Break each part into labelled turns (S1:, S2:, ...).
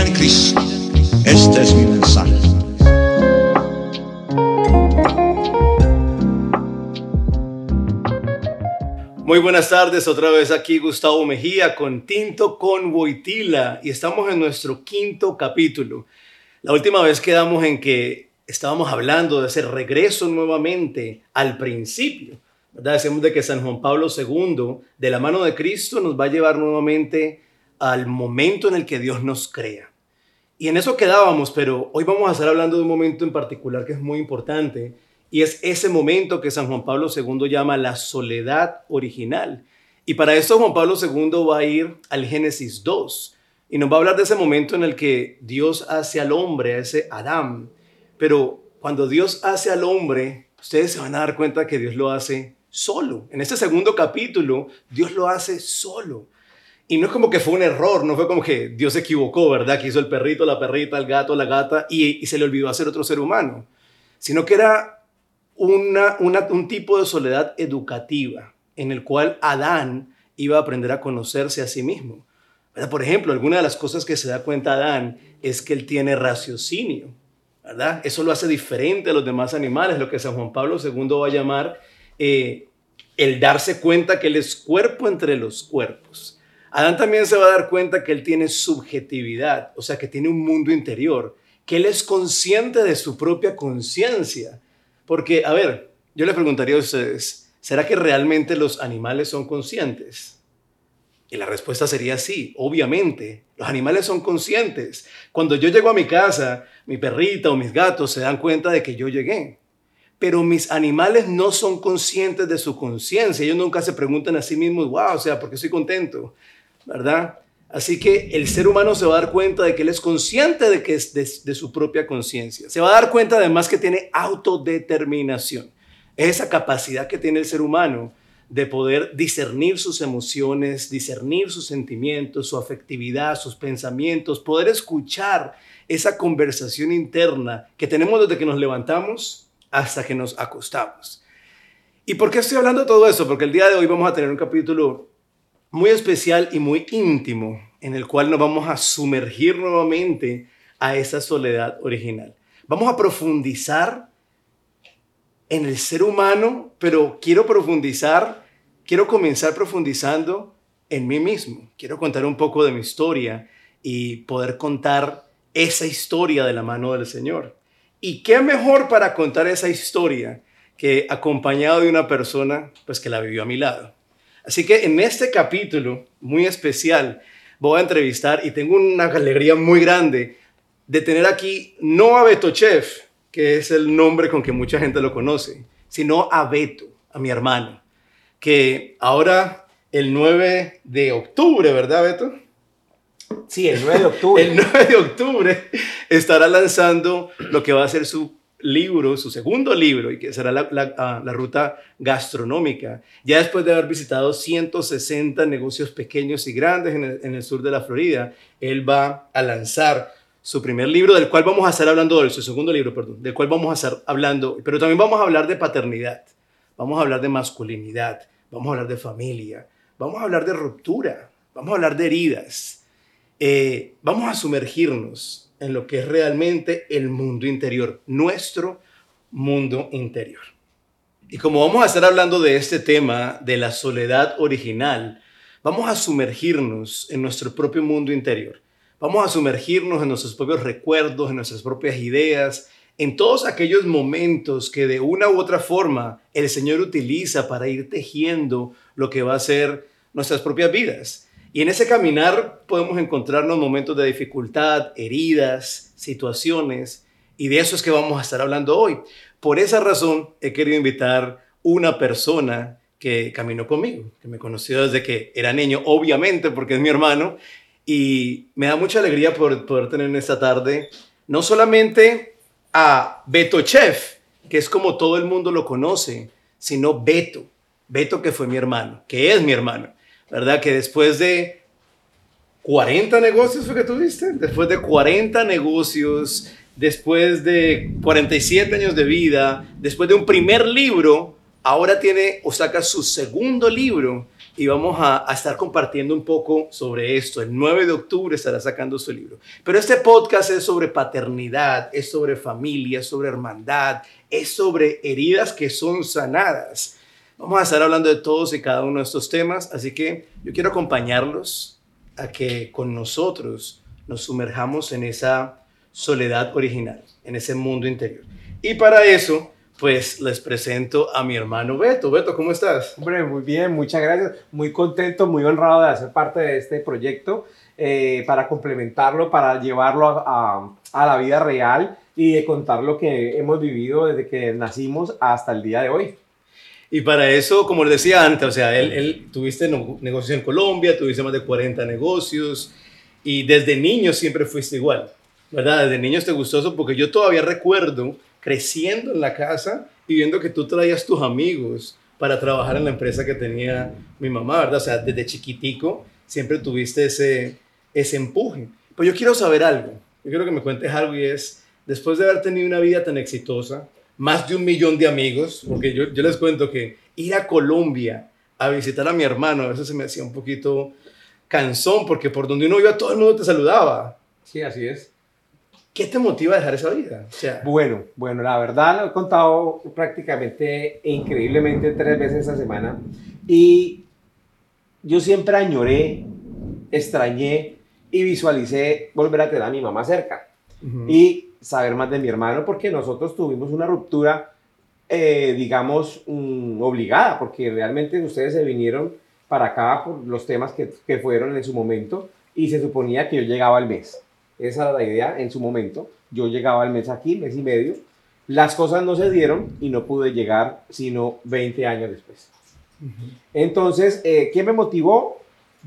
S1: en Cristo. Este es mi mensaje.
S2: Muy buenas tardes, otra vez aquí Gustavo Mejía con Tinto con Boitila y estamos en nuestro quinto capítulo. La última vez quedamos en que estábamos hablando de ese regreso nuevamente al principio. ¿verdad? Decimos de que San Juan Pablo II, de la mano de Cristo, nos va a llevar nuevamente al momento en el que Dios nos crea. Y en eso quedábamos, pero hoy vamos a estar hablando de un momento en particular que es muy importante y es ese momento que San Juan Pablo II llama la soledad original. Y para eso Juan Pablo II va a ir al Génesis 2 y nos va a hablar de ese momento en el que Dios hace al hombre, a ese Adán. Pero cuando Dios hace al hombre, ustedes se van a dar cuenta que Dios lo hace solo. En este segundo capítulo, Dios lo hace solo. Y no es como que fue un error, no fue como que Dios se equivocó, ¿verdad? Que hizo el perrito, la perrita, el gato, la gata y, se le olvidó hacer otro ser humano. Sino que era una, un tipo de soledad educativa en el cual Adán iba a aprender a conocerse a sí mismo. Por ejemplo, alguna de las cosas que se da cuenta Adán es que él tiene raciocinio. ¿verdad? Eso lo hace diferente a los demás animales, lo que San Juan Pablo II va a llamar eh, el darse cuenta que él es cuerpo entre los cuerpos. Adán también se va a dar cuenta que él tiene subjetividad, o sea, que tiene un mundo interior, que él es consciente de su propia conciencia porque, a ver, yo le preguntaría a ustedes, ¿será que realmente los animales son conscientes? Y la respuesta sería sí, obviamente. Los animales son conscientes. Cuando yo llego a mi casa, mi perrita o mis gatos se dan cuenta de que yo llegué. Pero mis animales no son conscientes de su conciencia. Ellos nunca se preguntan a sí mismos, wow, o sea, ¿por qué estoy contento? ¿Verdad? Así que el ser humano se va a dar cuenta de que él es consciente de que es de, su propia conciencia. Se va a dar cuenta además que tiene autodeterminación. esa capacidad que tiene el ser humano de poder discernir sus emociones, discernir sus sentimientos, su afectividad, sus pensamientos, poder escuchar esa conversación interna que tenemos desde que nos levantamos hasta que nos acostamos. ¿Y por qué estoy hablando de todo eso? Porque el día de hoy vamos a tener un capítulo muy especial y muy íntimo en el cual nos vamos a sumergir nuevamente a esa soledad original. Vamos a profundizar en el ser humano, pero quiero profundizar, quiero comenzar profundizando en mí mismo. Quiero contar un poco de mi historia y poder contar esa historia de la mano del Señor. ¿Y qué mejor para contar esa historia que acompañado de una persona pues que la vivió a mi lado? Así que en este capítulo muy especial voy a entrevistar y tengo una alegría muy grande de tener aquí no a Beto Chef, que es el nombre con que mucha gente lo conoce, sino a Beto, a mi hermano, que ahora el 9 de octubre, ¿verdad Beto?
S3: Sí, el 9 de octubre.
S2: el 9 de octubre estará lanzando lo que va a ser su libro, su segundo libro, y que será la, ah, ruta gastronómica. Ya después de haber visitado 160 negocios pequeños y grandes en el, en el, sur de la Florida, él va a lanzar su primer libro, del cual vamos a estar hablando hoy, su segundo libro, perdón, del cual vamos a estar hablando, pero también vamos a hablar de paternidad, vamos a hablar de masculinidad, vamos a hablar de familia, vamos a hablar de ruptura, vamos a hablar de heridas, eh, vamos a sumergirnos en lo que es realmente el mundo interior, nuestro mundo interior. Y como vamos a estar hablando de este tema, de la soledad original, vamos a sumergirnos en nuestro propio mundo interior. Vamos a sumergirnos en nuestros propios recuerdos, en nuestras propias ideas, en todos aquellos momentos que de una u otra forma el Señor utiliza para ir tejiendo lo que va a ser nuestras propias vidas. Y en ese caminar podemos encontrarnos momentos de dificultad, heridas, situaciones, y de eso es que vamos a estar hablando hoy. Por esa razón he querido invitar una persona que caminó conmigo, que me conoció desde que era niño, obviamente porque es mi hermano, y me da mucha alegría poder, poder tener en esta tarde no solamente a Beto Chef, que es como todo el mundo lo conoce, sino Beto, Beto que fue mi hermano, que es mi hermano. ¿Verdad? Que después de 40 negocios fue que tuviste, después de 40 negocios, después de 47 años de vida, después de un primer libro, ahora tiene o saca su segundo libro y vamos a, a, estar compartiendo un poco sobre esto. El 9 de octubre estará sacando su libro. Pero este podcast es sobre paternidad, es sobre familia, es sobre hermandad, es sobre heridas que son sanadas. Vamos a estar hablando de todos y cada uno de estos temas, así que yo quiero acompañarlos a que con nosotros nos sumerjamos en esa soledad original, en ese mundo interior. Y para eso pues les presento a mi hermano Beto. Beto, ¿cómo estás?
S3: Hombre, muy bien, muchas gracias. Muy contento, muy honrado de hacer parte de este proyecto eh, para complementarlo, para llevarlo a, a, la vida real y de contar lo que hemos vivido desde que nacimos hasta el día de hoy.
S2: Y para eso, como les decía antes, o sea, él, tuviste negocios en Colombia, tuviste más de 40 negocios y desde niño siempre fuiste igual, ¿verdad? Desde niño te gustó eso porque yo todavía recuerdo creciendo en la casa y viendo que tú traías tus amigos para trabajar en la empresa que tenía mi mamá, ¿verdad? O sea, desde chiquitico siempre tuviste ese, ese empuje. Pues yo quiero saber algo, yo quiero que me cuentes algo y es, después de haber tenido una vida tan exitosa, más de un millón de amigos, porque yo, yo les cuento que ir a Colombia a visitar a mi hermano, a veces se me hacía un poquito cansón, porque por donde uno iba todo el mundo te saludaba.
S3: Sí, así es.
S2: ¿Qué te motiva a dejar esa vida?
S3: O sea, bueno, bueno, la verdad lo he contado prácticamente e increíblemente tres veces esta semana y yo siempre añoré, extrañé y visualicé volver a tener a mi mamá cerca y saber más de mi hermano porque nosotros tuvimos una ruptura, eh, digamos, um, obligada porque realmente ustedes se vinieron para acá por los temas que, que fueron en su momento y se suponía que yo llegaba al mes. Esa era la idea en su momento. Yo llegaba al mes aquí, mes y medio. Las cosas no se dieron y no pude llegar sino 20 años después. Entonces, eh, ¿qué me motivó?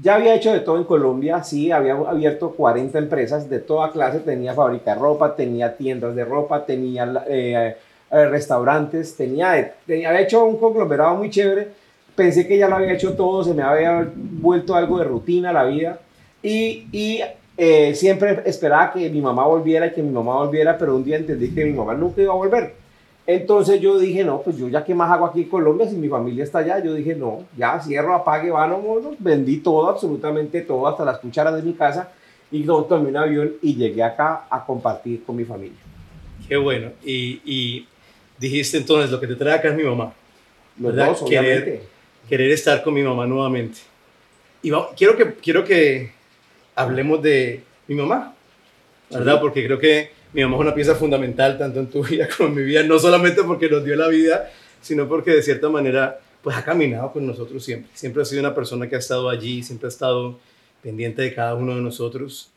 S3: Ya había hecho de todo en Colombia, sí, había abierto 40 empresas de toda clase, tenía fábrica de ropa, tenía tiendas de ropa, tenía eh, eh, restaurantes, tenía, había hecho un conglomerado muy chévere, pensé que ya lo había hecho todo, se me había vuelto algo de rutina la vida y, y eh, siempre esperaba que mi mamá volviera y que mi mamá volviera, pero un día entendí que mi mamá nunca iba a volver. Entonces yo dije, no, pues yo ya qué más hago aquí en Colombia si mi familia está allá. Yo dije, no, ya cierro, apague, vámonos. Vendí todo, absolutamente todo, hasta las cucharas de mi casa y tomé un avión y llegué acá a compartir con mi familia.
S2: Qué bueno. Y, y dijiste entonces, lo que te trae acá es mi mamá.
S3: ¿verdad?
S2: querer, querer estar con mi mamá nuevamente. Y quiero que, quiero que hablemos de mi mamá, ¿verdad? Porque creo que mi mamá es una pieza fundamental tanto en tu vida como en mi vida, no solamente porque nos dio la vida, sino porque de cierta manera pues ha caminado con nosotros siempre. Siempre ha sido una persona que ha estado allí, siempre ha estado pendiente de cada uno de nosotros.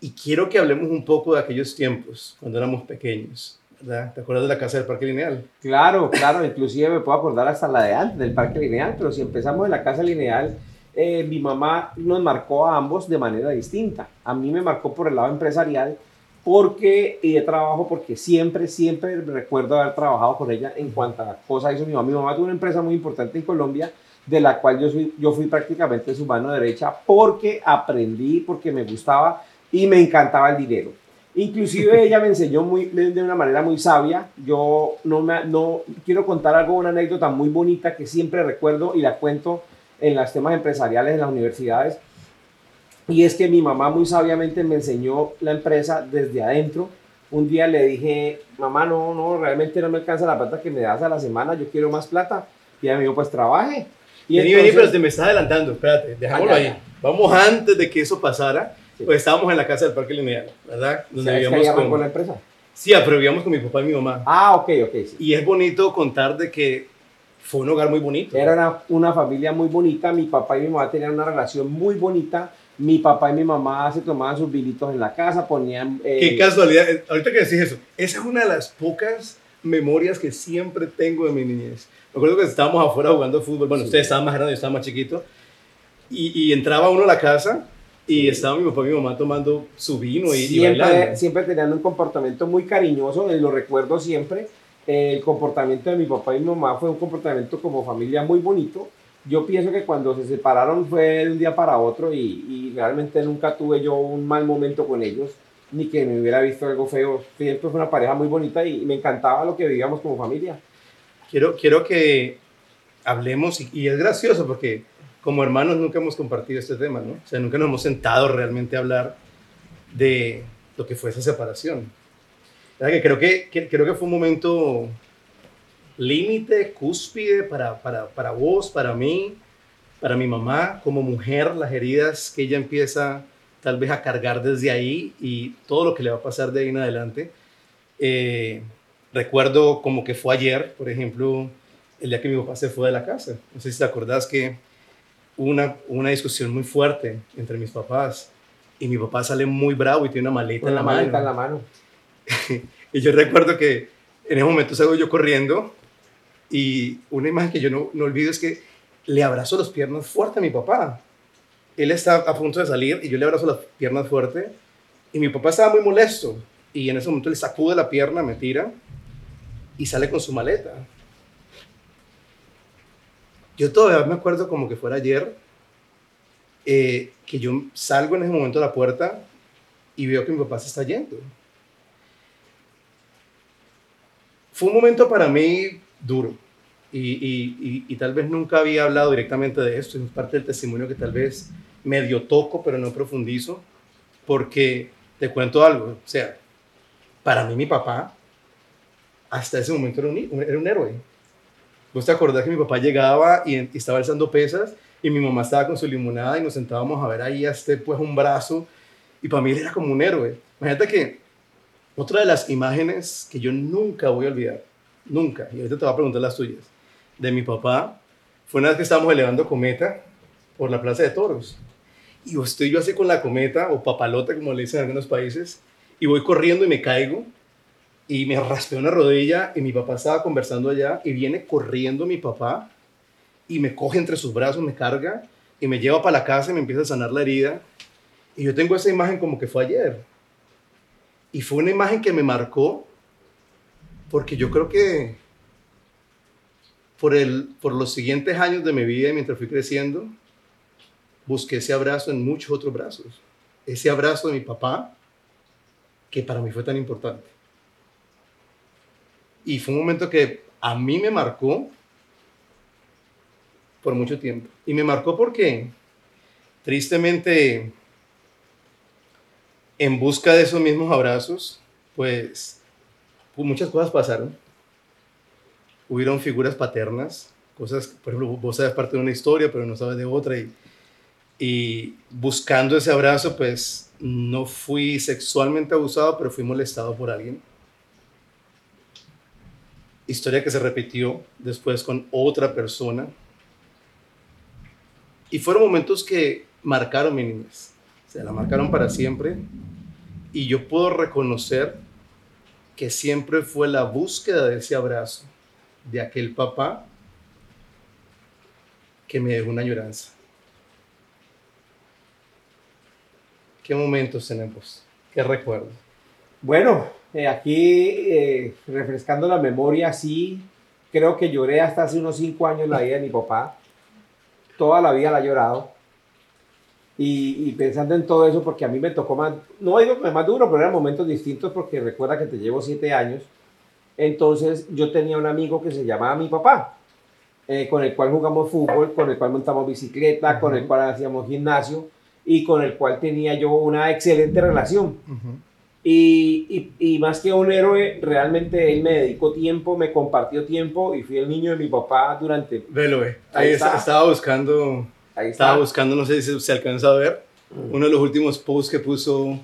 S2: Y quiero que hablemos un poco de aquellos tiempos, cuando éramos pequeños. ¿verdad? ¿Te acuerdas de la casa del Parque Lineal?
S3: Claro, claro, inclusive me puedo acordar hasta la de antes del Parque Lineal, pero si empezamos en la casa Lineal, eh, mi mamá nos marcó a ambos de manera distinta. A mí me marcó por el lado empresarial porque y de trabajo, porque siempre, siempre recuerdo haber trabajado con ella en cuanto a cosas hizo mi mamá. Mi mamá tuvo una empresa muy importante en Colombia, de la cual yo, soy, yo fui prácticamente su mano derecha porque aprendí, porque me gustaba y me encantaba el dinero. Inclusive ella me enseñó muy, de una manera muy sabia. Yo no, me, no quiero contar algo, una anécdota muy bonita que siempre recuerdo y la cuento en los temas empresariales en las universidades. Y es que mi mamá muy sabiamente me enseñó la empresa desde adentro. Un día le dije, mamá, no, no, realmente no me alcanza la plata que me das a la semana, yo quiero más plata. Y ella me dijo, pues trabaje.
S2: Y vení, vení, pero te me estás adelantando, espérate, dejámoslo ahí. Vamos antes de que eso pasara, pues estábamos en la casa del Parque Lineal, ¿verdad?
S3: Donde vivíamos con... con la empresa?
S2: Sí, pero vivíamos con mi papá y mi mamá.
S3: Ah, ok, ok. Sí.
S2: Y es bonito contar de que fue un hogar muy bonito.
S3: Era una, una, familia muy bonita, mi papá y mi mamá tenían una relación muy bonita. Mi papá y mi mamá se tomaban sus vinitos en la casa, ponían...
S2: Eh... Qué casualidad, ahorita que decís eso, esa es una de las pocas memorias que siempre tengo de mi niñez. Me acuerdo que estábamos afuera jugando fútbol, bueno, sí. ustedes estaban más grandes, yo estaba más chiquito, y, y, entraba uno a la casa y sí. estaba mi papá y mi mamá tomando su vino y,
S3: siempre,
S2: y bailando.
S3: Siempre tenían un comportamiento muy cariñoso, lo recuerdo siempre el comportamiento de mi papá y mi mamá fue un comportamiento como familia muy bonito. Yo pienso que cuando se separaron fue de un día para otro y, y, realmente nunca tuve yo un mal momento con ellos, ni que me hubiera visto algo feo. Siempre fue una pareja muy bonita y me encantaba lo que vivíamos como familia.
S2: Quiero, quiero que hablemos, y, y es gracioso porque como hermanos nunca hemos compartido este tema, ¿no? O sea, nunca nos hemos sentado realmente a hablar de lo que fue esa separación. Que creo que, que- creo que fue un momento límite, cúspide para, para, para vos, para mí, para mi mamá, como mujer, las heridas que ella empieza tal vez a cargar desde ahí y todo lo que le va a pasar de ahí en adelante. Eh, recuerdo como que fue ayer, por ejemplo, el día que mi papá se fue de la casa. No sé si te acordás que hubo una, una discusión muy fuerte entre mis papás y mi papá sale muy bravo y tiene una maleta
S3: Con
S2: en
S3: la maleta
S2: mano.
S3: en la mano.
S2: Y yo recuerdo que en ese momento salgo yo corriendo y una imagen que yo no, no olvido es que le abrazo las piernas fuerte a mi papá. Él está a punto de salir y yo le abrazo las piernas fuerte y mi papá estaba muy molesto y en ese momento le sacude la pierna, me tira y sale con su maleta. Yo todavía me acuerdo como que fuera ayer eh, que yo salgo en ese momento a la puerta y veo que mi papá se está yendo. Fue un momento para mí duro y, y- y- tal vez nunca había hablado directamente de esto. Es parte del testimonio que tal vez medio toco, pero no profundizo, porque te cuento algo. O sea, para mí mi papá hasta ese momento era un, era un héroe. ¿Vos te acordás que mi papá llegaba y, estaba alzando pesas y mi mamá estaba con su limonada y nos sentábamos a ver ahí a este pues un brazo y para mí era como un héroe. Imagínate que otra de las imágenes que yo nunca voy a olvidar, nunca, y ahorita te voy a preguntar las tuyas, de mi papá, fue una vez que estábamos elevando cometa por la plaza de toros. Y estoy yo así con la cometa, o papalota, como le dicen en algunos países, y voy corriendo y me caigo, y me raspé una rodilla, y mi papá estaba conversando allá, y viene corriendo mi papá, y me coge entre sus brazos, me carga, y me lleva para la casa y me empieza a sanar la herida. Y yo tengo esa imagen como que fue ayer. Y fue una imagen que me marcó porque yo creo que por, el, por los siguientes años de mi vida, mientras fui creciendo, busqué ese abrazo en muchos otros brazos. Ese abrazo de mi papá, que para mí fue tan importante. Y fue un momento que a mí me marcó por mucho tiempo. Y me marcó porque, tristemente, en busca de esos mismos abrazos, pues muchas cosas pasaron. Hubieron figuras paternas, cosas, por ejemplo, vos sabes parte de una historia, pero no sabes de otra, y, y buscando ese abrazo, pues, no fui sexualmente abusado, pero fui molestado por alguien. Historia que se repitió después con otra persona. Y fueron momentos que marcaron mi niñez. Se la marcaron para siempre. Y yo puedo reconocer que siempre fue la búsqueda de ese abrazo de aquel papá que me dejó una añoranza. ¿Qué momentos tenemos? ¿Qué recuerdos?
S3: Bueno, eh, aquí eh, refrescando la memoria, sí, creo que lloré hasta hace unos cinco años la vida de mi papá. Toda la vida la he llorado. Y, y pensando en todo eso, porque a mí me tocó más, no digo que más duro, pero eran momentos distintos porque recuerda que te llevo siete años. Entonces yo tenía un amigo que se llamaba mi papá, eh, con el cual jugamos fútbol, con el cual montamos bicicleta, con el cual hacíamos gimnasio y con el cual tenía yo una excelente relación. Y, y, y más que un héroe, realmente él me dedicó tiempo, me compartió tiempo y fui el niño de mi papá durante...
S2: Velo, ve. Ahí
S3: Ahí
S2: está. estaba buscando,
S3: Ahí
S2: estaba
S3: está.
S2: buscando, no sé si se alcanza a ver, uno de los últimos posts que puso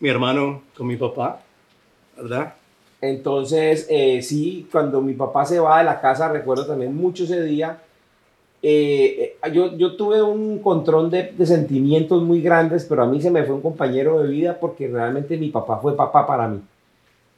S2: mi hermano con mi papá, ¿verdad?
S3: Entonces, eh, sí, cuando mi papá se va de la casa, recuerdo también mucho ese día, eh, eh, yo, yo tuve un control de, de sentimientos muy grandes, pero a mí se me fue un compañero de vida porque realmente mi papá fue papá para mí.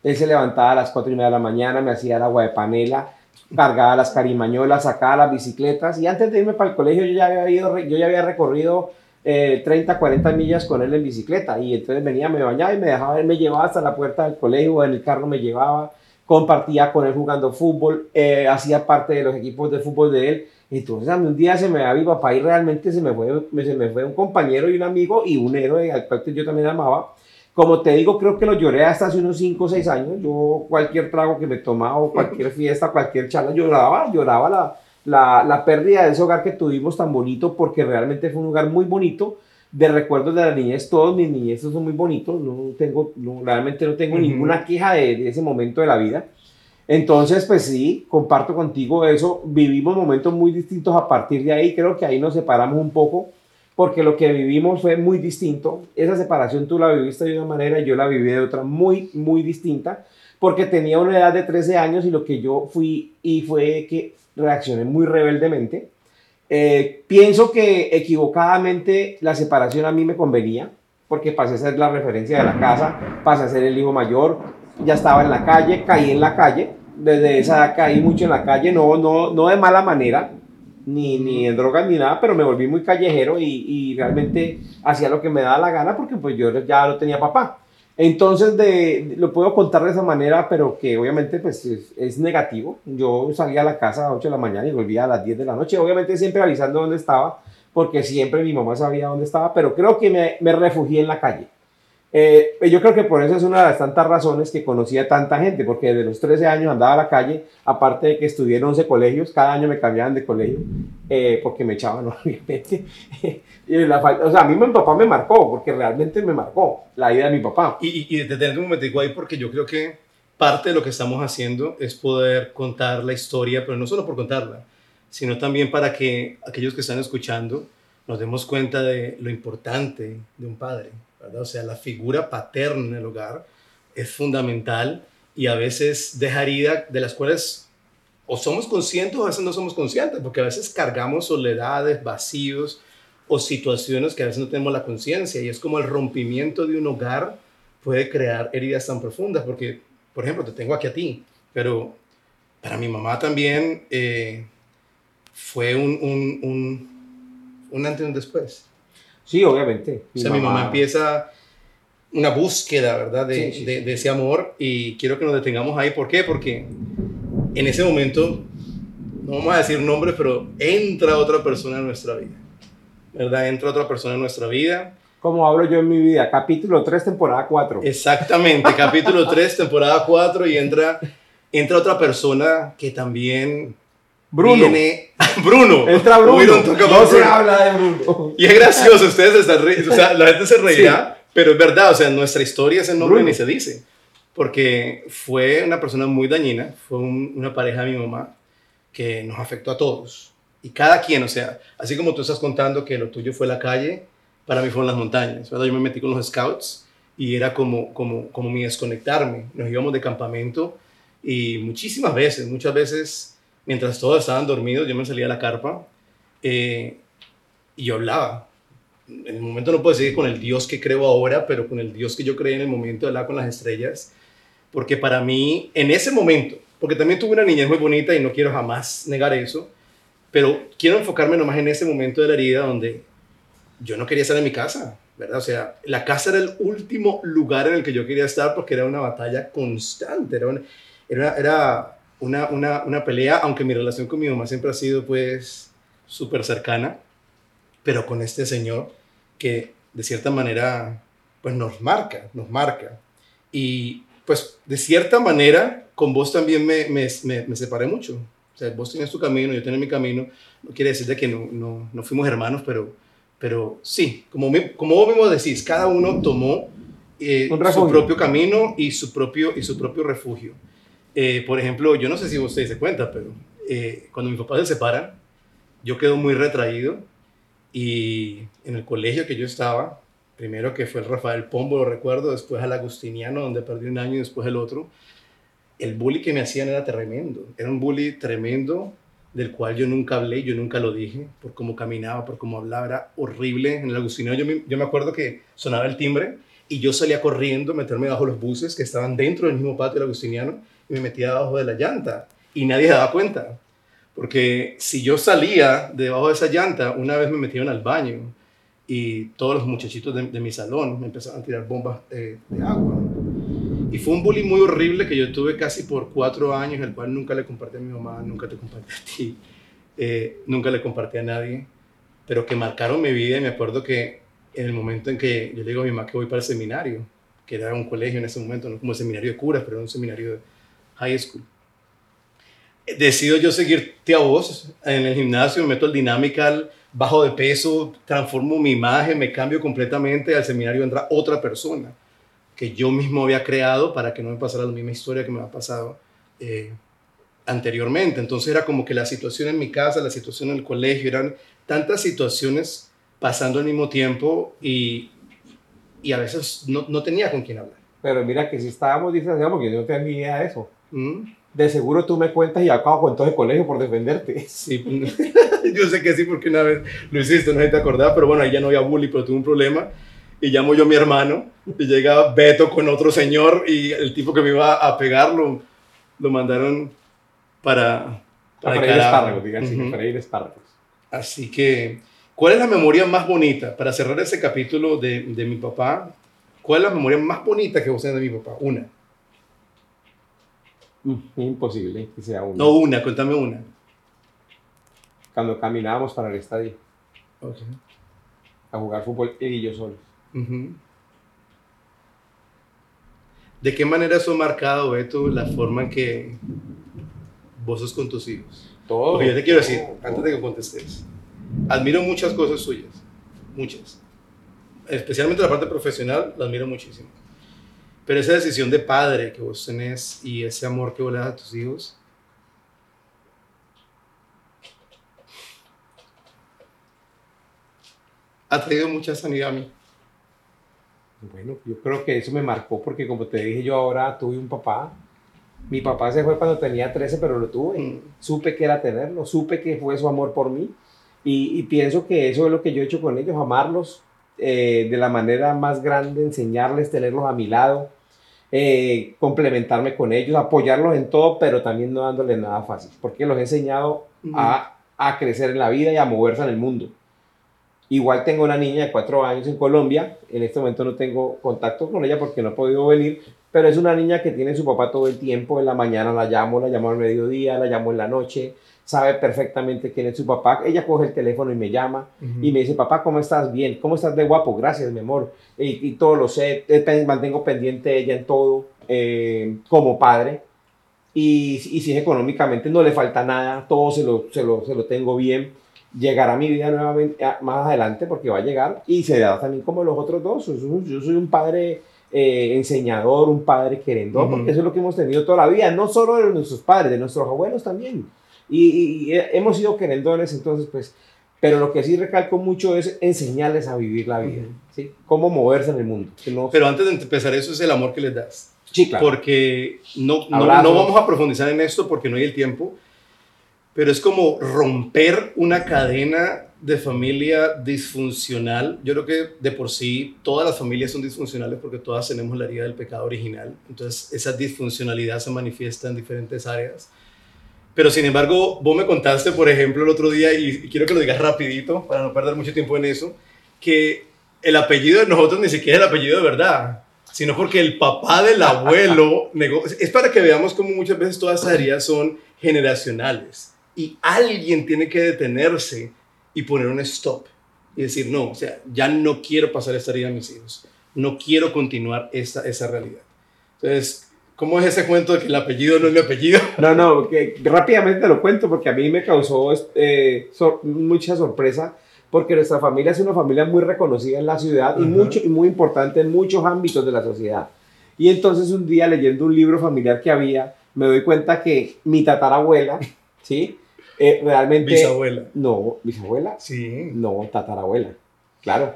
S3: Él se levantaba a las cuatro y media de la mañana, me hacía el agua de panela, cargaba las carimañolas, sacaba las bicicletas y antes de irme para el colegio yo ya había, ido, yo ya había recorrido eh, 30, 40 millas con él en bicicleta y entonces venía, me bañaba y me dejaba, él me llevaba hasta la puerta del colegio, en el carro me llevaba, compartía con él jugando fútbol, eh, hacía parte de los equipos de fútbol de él. Entonces a mí un día se me va mi papá y realmente se me, fue, se me fue un compañero y un amigo y un héroe al cual yo también amaba. Como te digo, creo que lo lloré hasta hace unos 5 o 6 años. Yo cualquier trago que me tomaba o cualquier fiesta, cualquier charla, lloraba, lloraba la, la, la pérdida de ese hogar que tuvimos tan bonito, porque realmente fue un hogar muy bonito, de recuerdos de la niñez, todos mis niñezes son muy bonitos, no tengo, no, realmente no tengo
S2: Ujú.
S3: ninguna queja de, de ese momento de la vida. Entonces, pues sí, comparto contigo eso, vivimos momentos muy distintos a partir de ahí, creo que ahí nos separamos un poco, porque lo que vivimos fue muy distinto, esa separación tú la viviste de una manera y yo la viví de otra muy, muy distinta, porque tenía una edad de 13 años y lo que yo fui y fue que reaccioné muy rebeldemente. Eh, pienso que equivocadamente la separación a mí me convenía, porque pasé a ser la referencia de la casa, pasé a ser el hijo mayor, ya estaba en la calle, caí en la calle, desde esa edad caí mucho en la calle, no, no, no de mala manera, ni, ni en drogas ni nada, pero me volví muy callejero y, y realmente hacía lo que me daba la gana porque pues yo ya no tenía papá. Entonces de, lo puedo contar de esa manera, pero que obviamente pues es, negativo. Yo salía a la casa a las 8 de la mañana y volvía a las 10 de la noche, obviamente siempre avisando dónde estaba, porque siempre mi mamá sabía dónde estaba, pero creo que me, me refugié en la calle. Eh, yo creo que por eso es una de las tantas razones que conocía tanta gente, porque desde los 13 años andaba a la calle, aparte de que estudié en 11 colegios, cada año me cambiaban de colegio, eh, porque me echaban, obviamente. Y la falta- o sea, a mí mi papá me marcó, porque realmente me marcó la vida de mi papá.
S2: Y, y, y detenerte un momentico ahí porque yo creo que parte de lo que estamos haciendo es poder contar la historia, pero no solo por contarla, sino también para que aquellos que están escuchando nos demos cuenta de lo importante de un padre, ¿verdad? O sea, la figura paterna en el hogar es fundamental y a veces deja herida de las cuales o somos conscientes o a veces no somos conscientes, porque a veces cargamos soledades, vacíos o situaciones que a veces no tenemos la conciencia y es como el rompimiento de un hogar puede crear heridas tan profundas, porque, por ejemplo, te tengo aquí a ti, pero para mi mamá también eh, fue un, un, un, un antes y un después.
S3: Sí, obviamente.
S2: O sea, mi mamá empieza una búsqueda, ¿verdad? De,
S3: Sí, sí,
S2: de-
S3: sí.
S2: de ese amor y quiero que nos detengamos ahí. ¿Por qué? Porque en ese momento, no vamos a decir nombres, pero entra otra persona en nuestra vida, ¿verdad? Entra otra persona en nuestra vida.
S3: Como hablo yo en mi vida, capítulo 3, temporada 4.
S2: Exactamente, capítulo 3, temporada 4 y entra, entra otra persona que también
S3: Bruno.
S2: viene... Bruno.
S3: Entra Bruno. No se habla de Bruno.
S2: Y es gracioso, ustedes están ri- o sea, la gente se reirá, pero es verdad, o sea, nuestra historia ese nombre
S3: Bruno.
S2: ni se dice, porque fue una persona muy dañina, fue un- una pareja de mi mamá que nos afectó a todos. Y cada quien, o sea, así como tú estás contando que lo tuyo fue la calle, para mí fueron las montañas, ¿verdad? Yo me metí con los scouts y era como, como, como mi desconectarme. Nos íbamos de campamento y muchísimas veces, muchas veces, mientras todos estaban dormidos, yo me salía a la carpa eh, y yo hablaba. En el momento no puedo decir con el Dios que creo ahora, pero con el Dios que yo creí en el momento, hablaba con las estrellas, porque para mí, en ese momento, porque también tuve una niñez muy bonita y no quiero jamás negar eso, pero quiero enfocarme nomás en ese momento de la herida donde yo no quería estar en mi casa, ¿verdad? O sea, la casa era el último lugar en el que yo quería estar porque era una batalla constante, era era, era una, una, una pelea, aunque mi relación con mi mamá siempre ha sido pues súper cercana, pero con este señor que de cierta manera pues nos marca, nos marca. Y pues de cierta manera con vos también me, me, me, me separé mucho. O sea, vos tenías tu camino, yo tenía mi camino. No quiere decir de que no, no, no fuimos hermanos, pero, pero sí, como, como vos mismo decís, cada uno tomó eh, su propio camino y su propio, y su propio refugio. Eh, por ejemplo, yo no sé si ustedes se cuenta, pero eh, cuando mi papá se separa, yo quedo muy retraído y en el colegio que yo estaba, primero que fue el Rafael Pombo, lo recuerdo, después al Agustiniano, donde perdí un año y después el otro, el bully que me hacían era tremendo, era un bully tremendo del cual yo nunca hablé, yo nunca lo dije, por cómo caminaba, por cómo hablaba, era horrible. En el Agustiniano yo me, yo me acuerdo que sonaba el timbre y yo salía corriendo meterme bajo los buses que estaban dentro del mismo patio del Agustiniano me metía debajo de la llanta y nadie se daba cuenta. Porque si yo salía debajo de esa llanta, una vez me metieron al baño y todos los muchachitos de, mi salón me empezaron a tirar bombas de agua. Y fue un bullying muy horrible que yo tuve casi por cuatro años, el cual nunca le compartí a mi mamá, nunca te compartí a ti, eh, nunca le compartí a nadie, pero que marcaron mi vida y me acuerdo que en el momento en que yo le digo a mi mamá que voy para el seminario, que era un colegio en ese momento, no como seminario de curas, pero un seminario de high school. decido yo seguirte a vos en el gimnasio, me meto al Dynamical, bajo de peso, transformo mi imagen, me cambio completamente, al seminario entra otra persona que yo mismo había creado para que no me pasara la misma historia que me ha pasado eh, anteriormente. Entonces era como que la situación en mi casa, la situación en el colegio, eran tantas situaciones pasando al mismo tiempo y, y a veces no, no tenía con quién hablar.
S3: Pero mira que si estábamos distanciados, porque yo no tenía ni idea de eso.
S2: ¿Mm?
S3: De seguro tú me cuentas y acabo con todo el colegio por defenderte.
S2: Sí, yo sé que sí, porque una vez lo hiciste, no sé si te acordás, pero bueno, ahí ya no había bully, pero tuve un problema. Y llamo yo a mi hermano, y llega Beto con otro señor, y el tipo que me iba a pegar lo, lo mandaron para.
S3: Para freír
S2: carajo.
S3: espárragos, diga así,
S2: Ujú.
S3: freír espárragos.
S2: Así que, ¿cuál es la memoria más bonita? Para cerrar ese capítulo de, de mi papá, ¿cuál es la memoria más bonita que vos tenés de mi papá? Una.
S3: Imposible que sea uno.
S2: No, una, contame una.
S3: Cuando caminábamos para el estadio
S2: Ok.
S3: a jugar fútbol, él y yo solos.
S2: ¿De qué manera eso ha marcado, Beto, la forma en que vos sos con tus hijos?
S3: Todo.
S2: Porque yo te quiero decir,
S3: todo,
S2: antes de que contestes, admiro muchas cosas suyas, muchas. Especialmente la parte profesional, la admiro muchísimo. Pero esa decisión de padre que vos tenés y ese amor que vos le das a tus hijos, ha traído mucha sanidad a mí.
S3: Bueno, yo creo que eso me marcó porque como te dije yo ahora tuve un papá. Mi papá se fue cuando tenía 13, pero lo tuve.
S2: Mm.
S3: Supe que era tenerlo, supe que fue su amor por mí. Y, y pienso que eso es lo que yo he hecho con ellos, amarlos eh, de la manera más grande, enseñarles, tenerlos a mi lado, eh, complementarme con ellos, apoyarlos en todo, pero también no dándoles nada fácil, porque los he enseñado a, a crecer en la vida y a moverse en el mundo. Igual tengo una niña de cuatro años en Colombia. En este momento no tengo contacto con ella porque no ha podido venir. Pero es una niña que tiene a su papá todo el tiempo. En la mañana la llamo, la llamo al mediodía, la llamo en la noche. Sabe perfectamente quién es su papá. Ella coge el teléfono y me llama y me dice, papá, ¿cómo estás? Bien. ¿Cómo estás de guapo? Gracias, mi amor. Y, y todo lo sé. Mantengo pendiente de ella en todo eh, como padre. Y, y si es económicamente no le falta nada. Todo se lo, se lo, se lo tengo bien llegará a mi vida nuevamente a- más adelante porque va a llegar y se da también como los otros dos. Yo soy, un padre eh, enseñador, un padre querendor,
S2: Ujú.
S3: porque eso es lo que hemos tenido toda la vida, no solo de nuestros padres, de nuestros abuelos también. Y, y- y hemos sido querendones, entonces, pues, pero lo que sí recalco mucho es enseñarles a vivir la vida,
S2: Ujú.
S3: ¿sí? Cómo moverse en el mundo. no-
S2: Pero antes de empezar eso es el amor que les das.
S3: sí, claro.
S2: Porque no, no, no vamos a profundizar en esto porque no hay el tiempo, pero es como romper una cadena de familia disfuncional. Yo creo que de por sí todas las familias son disfuncionales porque todas tenemos la herida del pecado original. Entonces esa disfuncionalidad se manifiesta en diferentes áreas. Pero sin embargo, vos me contaste, por ejemplo, el otro día, y quiero que lo digas rapidito para no perder mucho tiempo en eso, que el apellido de nosotros ni siquiera es el apellido de verdad, sino porque el papá del abuelo negó. Es para que veamos cómo muchas veces todas esas heridas son generacionales y alguien tiene que detenerse y poner un stop y decir, no, o sea, ya no quiero pasar esta herida a mis hijos, no quiero continuar esa, esa realidad. Entonces, ¿cómo es ese cuento de que el apellido no es mi apellido?
S3: No, no, que rápidamente te lo cuento porque a mí me causó eh, sor- mucha sorpresa porque nuestra familia es una familia muy reconocida en la ciudad y, mucho, y muy importante en muchos ámbitos de la sociedad. Y entonces un día leyendo un libro familiar que había, me doy cuenta que mi tatarabuela, ¿sí? Eh, realmente...
S2: Bisabuela.
S3: No, bisabuela.
S2: Sí.
S3: No, tatarabuela. Claro.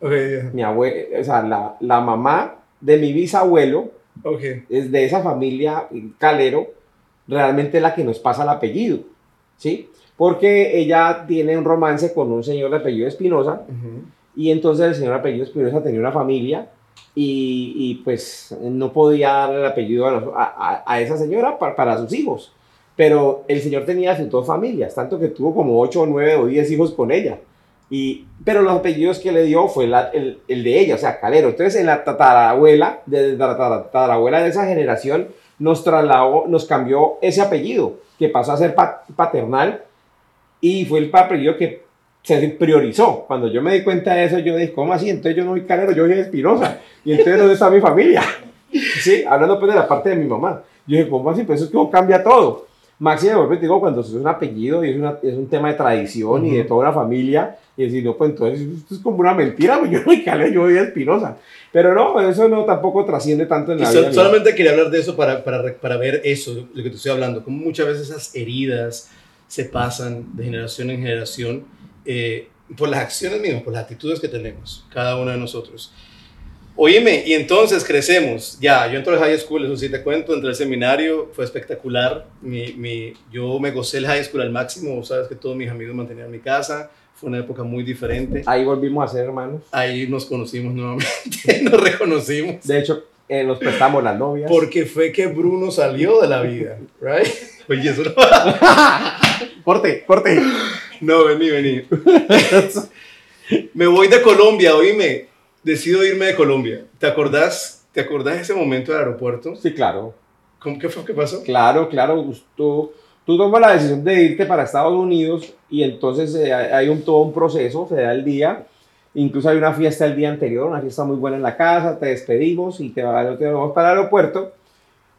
S2: Ok,
S3: Mi abuela, o sea, la, la mamá de mi bisabuelo
S2: ok.
S3: es de esa familia calero, realmente la que nos pasa el apellido, ¿sí? Porque ella tiene un romance con un señor de apellido Espinosa
S2: Ujú.
S3: y entonces el señor de apellido Espinosa tenía una familia y, y, pues no podía darle el apellido a, a- a- esa señora para, para sus hijos. Pero el señor tenía sus dos familias, tanto que tuvo como 8, 9 o 10 hijos con ella. Y, pero los apellidos que le dio fue la- el, el de ella, o sea, Calero. Entonces, en la tatarabuela, de la tatara- tatarabuela de esa generación, nos trasladó, nos cambió ese apellido, que pasó a ser pa- paternal, y fue el apellido que se priorizó. Cuando yo me di cuenta de eso, yo dije, ¿cómo así? Entonces yo no soy Calero, yo soy Espinosa. Y entonces, ¿dónde está mi familia? Sí, hablando pues de la parte de mi mamá. Yo dije, ¿cómo así? Pues eso es que cambia todo. Máximo, y te digo, cuando es un apellido y es, una- es un tema de tradición y de toda la familia, y decir, no, pues entonces esto es como una mentira, pues yo no me calé, yo voy a Espinosa. Pero no, eso no tampoco trasciende tanto en la vida.
S2: solamente quería hablar de eso para, para, para ver eso, lo que te estoy hablando, como muchas veces esas heridas se pasan de generación en generación eh, por las acciones mismas, por las actitudes que tenemos, cada uno de nosotros. Oíme, y entonces crecemos. Ya, yo entro al high school, eso sí te cuento, entré al seminario, fue espectacular. Mi, mi, yo me gocé el high school al máximo, sabes que todos mis amigos mantenían mi casa, fue una época muy diferente.
S3: Ahí volvimos a ser hermanos.
S2: Ahí nos conocimos nuevamente, nos reconocimos.
S3: De hecho, eh, nos prestamos las novias.
S2: Porque fue que Bruno salió de la vida, right? Oye, eso no.
S3: Corte, corte.
S2: No, vení, vení. Me voy de Colombia, oíme. Decido irme de Colombia. ¿Te acordás? ¿Te acordás de ese momento del aeropuerto?
S3: Sí, claro.
S2: ¿Cómo que fue? ¿Qué pasó?
S3: Claro, claro. Tú, tú tomas la decisión de irte para Estados Unidos y entonces eh, hay un, todo un proceso, se da el día. Incluso hay una fiesta el día anterior, una fiesta muy buena en la casa, te despedimos y te, te vamos para el aeropuerto.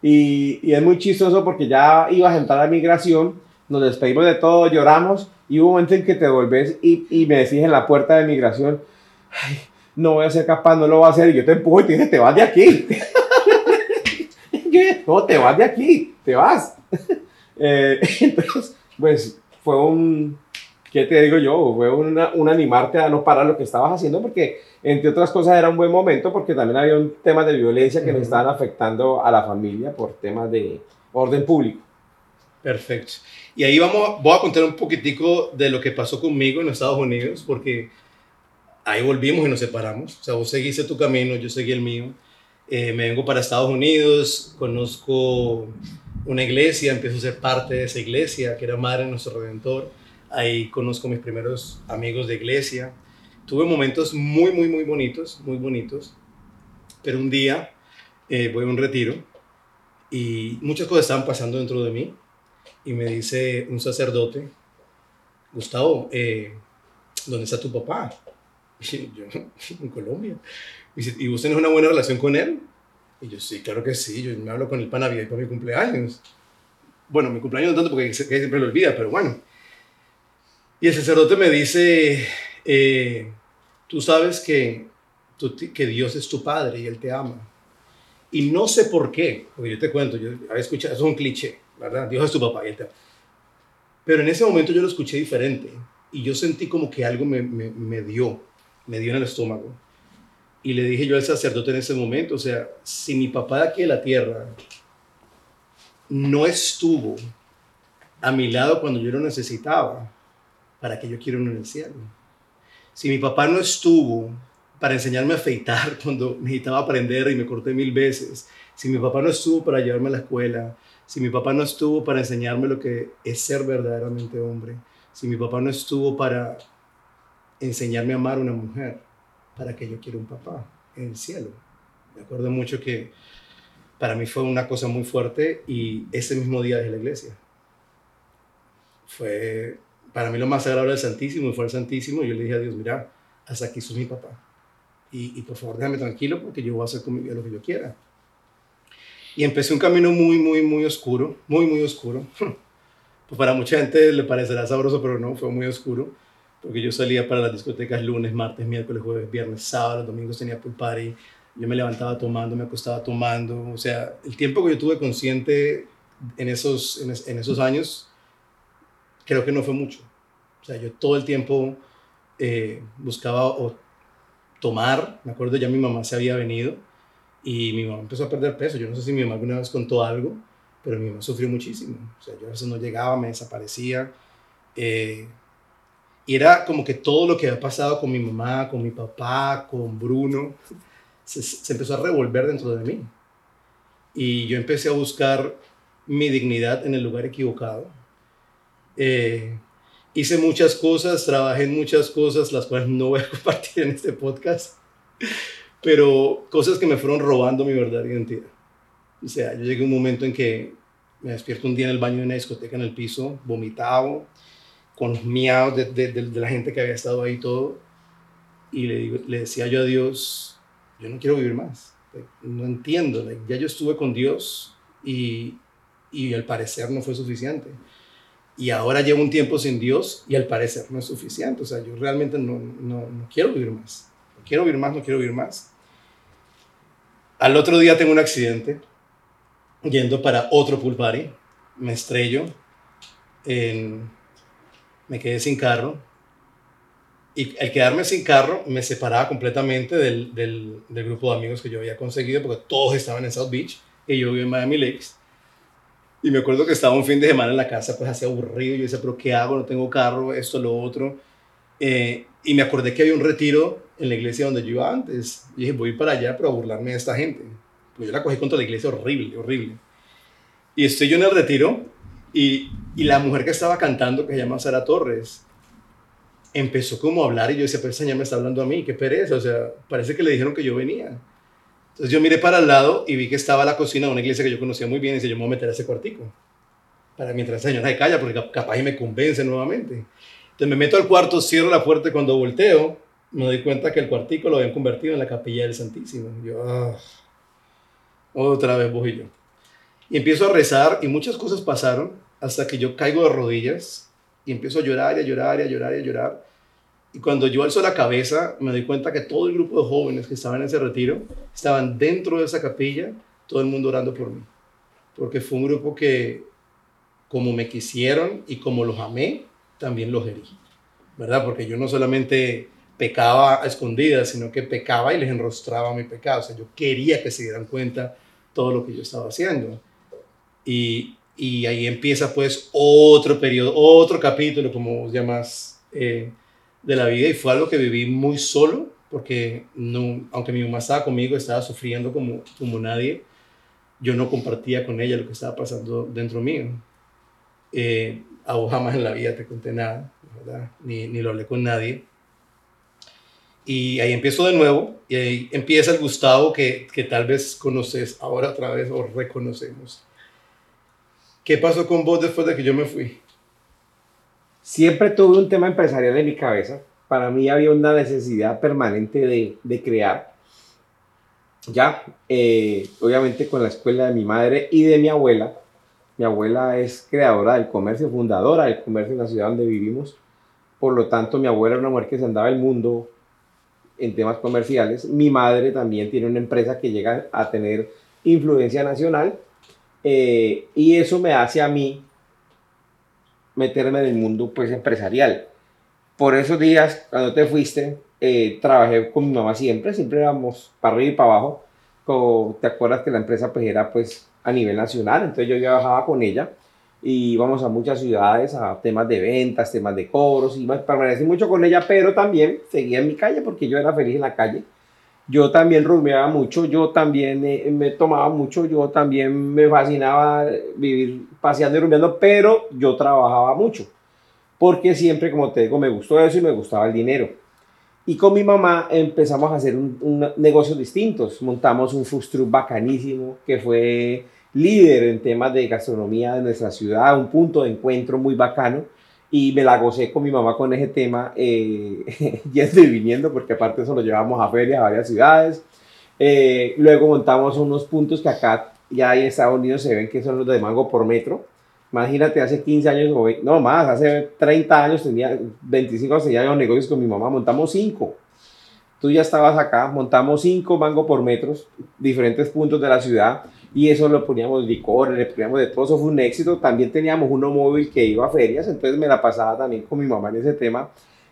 S3: Y, y es muy chistoso porque ya ibas a entrar a migración, nos despedimos de todo, lloramos y hubo un momento en que te volvés y, y me decís en la puerta de migración, "Ay, no voy a ser capaz, no lo voy a hacer. Y yo te empujo y te dije, te vas de aquí. No, te vas de aquí, te vas. Eh, entonces, pues fue un, ¿qué te digo yo? Fue una- un animarte a no parar lo que estabas haciendo porque, entre otras cosas, era un buen momento porque también había un tema de violencia que nos
S2: Ujú.
S3: estaban afectando a la familia por temas de orden público.
S2: Perfecto. Y ahí vamos, voy a contar un poquitico de lo que pasó conmigo en Estados Unidos, porque ahí volvimos y nos separamos. O sea, vos seguiste tu camino, yo seguí el mío. Eh, me vengo para Estados Unidos, conozco una iglesia, empiezo a ser parte de esa iglesia, que era Madre de Nuestro Redentor. Ahí conozco mis primeros amigos de iglesia. Tuve momentos muy, muy, muy bonitos, muy bonitos. Pero un día eh, voy a un retiro y muchas cosas estaban pasando dentro de mí y me dice un sacerdote, Gustavo, eh, ¿dónde está tu papá? Y yo, en Colombia. Y dice, ¿y vos tenés una buena relación con él? Y yo, sí, claro que sí, yo me hablo con el y para mi cumpleaños. Bueno, mi cumpleaños no tanto porque siempre lo olvida, pero bueno. Y el sacerdote me dice, eh, tú sabes que, tú que Dios es tu padre y Él te ama. Y no sé por qué, porque yo te cuento, yo había escuchado, eso es un cliché, ¿verdad? Dios es tu papá y Él te ama. Pero en ese momento yo lo escuché diferente y yo sentí como que algo me, me, me dio, me dio en el estómago. Y le dije yo al sacerdote en ese momento, o sea, si mi papá de aquí de la tierra no estuvo a mi lado cuando yo lo necesitaba, ¿para qué yo quiero uno en el cielo? Si mi papá no estuvo para enseñarme a afeitar cuando necesitaba aprender y me corté mil veces, si mi papá no estuvo para llevarme a la escuela, si mi papá no estuvo para enseñarme lo que es ser verdaderamente hombre, si mi papá no estuvo para enseñarme a amar a una mujer, ¿para qué yo quiero un papá en el cielo? Me acuerdo mucho que para mí fue una cosa muy fuerte y ese mismo día dejé la iglesia. Fue para mí lo más sagrado era el Santísimo y fue el Santísimo. Y yo le dije a Dios, mira, hasta aquí sos mi papá. Y, y por favor déjame tranquilo porque yo voy a hacer con mi vida lo que yo quiera. Y empecé un camino muy, muy, muy oscuro, muy, muy oscuro. Pues para mucha gente le parecerá sabroso, pero no, fue muy oscuro. Porque yo salía para las discotecas lunes, martes, miércoles, jueves, viernes, sábado, los domingos tenía pool party. Yo me levantaba tomando, me acostaba tomando. O sea, el tiempo que yo tuve consciente en esos, en, es- en esos años, creo que no fue mucho. O sea, yo todo el tiempo eh, buscaba o tomar. Me acuerdo ya mi mamá se había venido y mi mamá empezó a perder peso. Yo no sé si mi mamá alguna vez contó algo, pero mi mamá sufrió muchísimo. O sea, yo a veces no llegaba, me desaparecía. eh, y era como que todo lo que había pasado con mi mamá, con mi papá, con Bruno, se, empezó a revolver dentro de mí. Y yo empecé a buscar mi dignidad en el lugar equivocado. Eh, hice muchas cosas, trabajé en muchas cosas, las cuales no voy a compartir en este podcast, pero cosas que me fueron robando mi verdadera identidad. O sea, yo llegué a un momento en que me despierto un día en el baño de una discoteca en el piso, vomitado, con los miados de, de- de- la gente que había estado ahí todo, y le, digo, le decía yo a Dios, yo no quiero vivir más, no entiendo, ya yo estuve con Dios y, y al parecer no fue suficiente. Y ahora llevo un tiempo sin Dios y al parecer no es suficiente. O sea, yo realmente no, no, no quiero vivir más. No quiero vivir más, no quiero vivir más. Al otro día tengo un accidente yendo para otro pool party. Me estrello. En, me quedé sin carro. Y al quedarme sin carro me separaba completamente del, del, grupo de amigos que yo había conseguido porque todos estaban en South Beach y yo vivo en Miami Lakes. Y me acuerdo que estaba un fin de semana en la casa, pues hacía aburrido. Yo decía, pero ¿qué hago? No tengo carro, esto, lo otro. Eh, y me acordé que había un retiro en la iglesia donde yo iba antes. Y dije, voy para allá para burlarme de esta gente. Pues yo la cogí contra la iglesia horrible, horrible. Y estoy yo en el retiro y, y la mujer que estaba cantando, que se llama Sara Torres, empezó como a hablar y yo decía, pero esa señora me está hablando a mí, qué pereza. O sea, parece que le dijeron que yo venía. Entonces yo miré para el lado y vi que estaba la cocina de una iglesia que yo conocía muy bien y dije, yo me voy a meter a ese cuartico. Para mientras la señora se calla, porque capaz y me convence nuevamente. Entonces me meto al cuarto, cierro la puerta y cuando volteo, me doy cuenta que el cuartico lo habían convertido en la capilla del Santísimo. Yo, ah, otra vez vos y yo. Y empiezo a rezar y muchas cosas pasaron hasta que yo caigo de rodillas y empiezo a llorar y a llorar y a llorar y a llorar. Y cuando yo alzo la cabeza, me doy cuenta que todo el grupo de jóvenes que estaban en ese retiro estaban dentro de esa capilla, todo el mundo orando por mí. Porque fue un grupo que, como me quisieron y como los amé, también los herí. ¿Verdad? Porque yo no solamente pecaba a escondidas, sino que pecaba y les enrostraba mi pecado. O sea, yo quería que se dieran cuenta todo lo que yo estaba haciendo. Y, y ahí empieza pues otro periodo, otro capítulo, como llamas, eh, de la vida y fue algo que viví muy solo, porque no, aunque mi mamá estaba conmigo, estaba sufriendo como, como nadie, yo no compartía con ella lo que estaba pasando dentro mío. Eh, a vos jamás en la vida te conté nada. Ni, ni lo hablé con nadie. Y ahí empiezo de nuevo, y ahí empieza el Gustavo que, que tal vez conoces ahora otra vez o reconocemos. ¿Qué pasó con vos después de que yo me fui?
S3: Siempre tuve un tema empresarial en mi cabeza. Para mí había una necesidad permanente de, de crear. Ya, eh, obviamente con la escuela de mi madre y de mi abuela. Mi abuela es creadora del comercio, fundadora del comercio en la ciudad donde vivimos. Por lo tanto, mi abuela era una mujer que se andaba el mundo en temas comerciales. Mi madre también tiene una empresa que llega a tener influencia nacional. Eh, y eso me hace a mí meterme en el mundo pues empresarial. Por esos días, cuando te fuiste, eh, trabajé con mi mamá siempre, siempre íbamos para arriba y para abajo. Como, ¿Te acuerdas que la empresa pues era pues a nivel nacional? Entonces yo trabajaba con ella y íbamos a muchas ciudades a temas de ventas, temas de cobros y permanecí mucho con ella, pero también seguía en mi calle porque yo era feliz en la calle. Yo también rumiaba mucho, yo también eh, me tomaba mucho, yo también me fascinaba vivir paseando y rumiando, pero yo trabajaba mucho. Porque siempre, como te digo, me gustó eso y me gustaba el dinero. Y con mi mamá empezamos a hacer un, un negocios distintos. Montamos un food truck bacanísimo que fue líder en temas de gastronomía de nuestra ciudad, un punto de encuentro muy bacano y me la gocé con mi mamá con ese tema, eh, yendo y viniendo, porque aparte eso lo llevamos a ferias, a varias ciudades. Eh, luego montamos unos puntos que acá ya en Estados Unidos se ven que son los de mango por metro. Imagínate, hace 15 años, no más, hace 30 años, tenía 25 años, tenía los negocios con mi mamá, montamos 5. Tú ya estabas acá, montamos 5 mango por metros, diferentes puntos de la ciudad y eso lo poníamos licor, le poníamos de todo, eso fue un éxito. También teníamos uno móvil que iba a ferias, entonces me la pasaba también con mi mamá en ese tema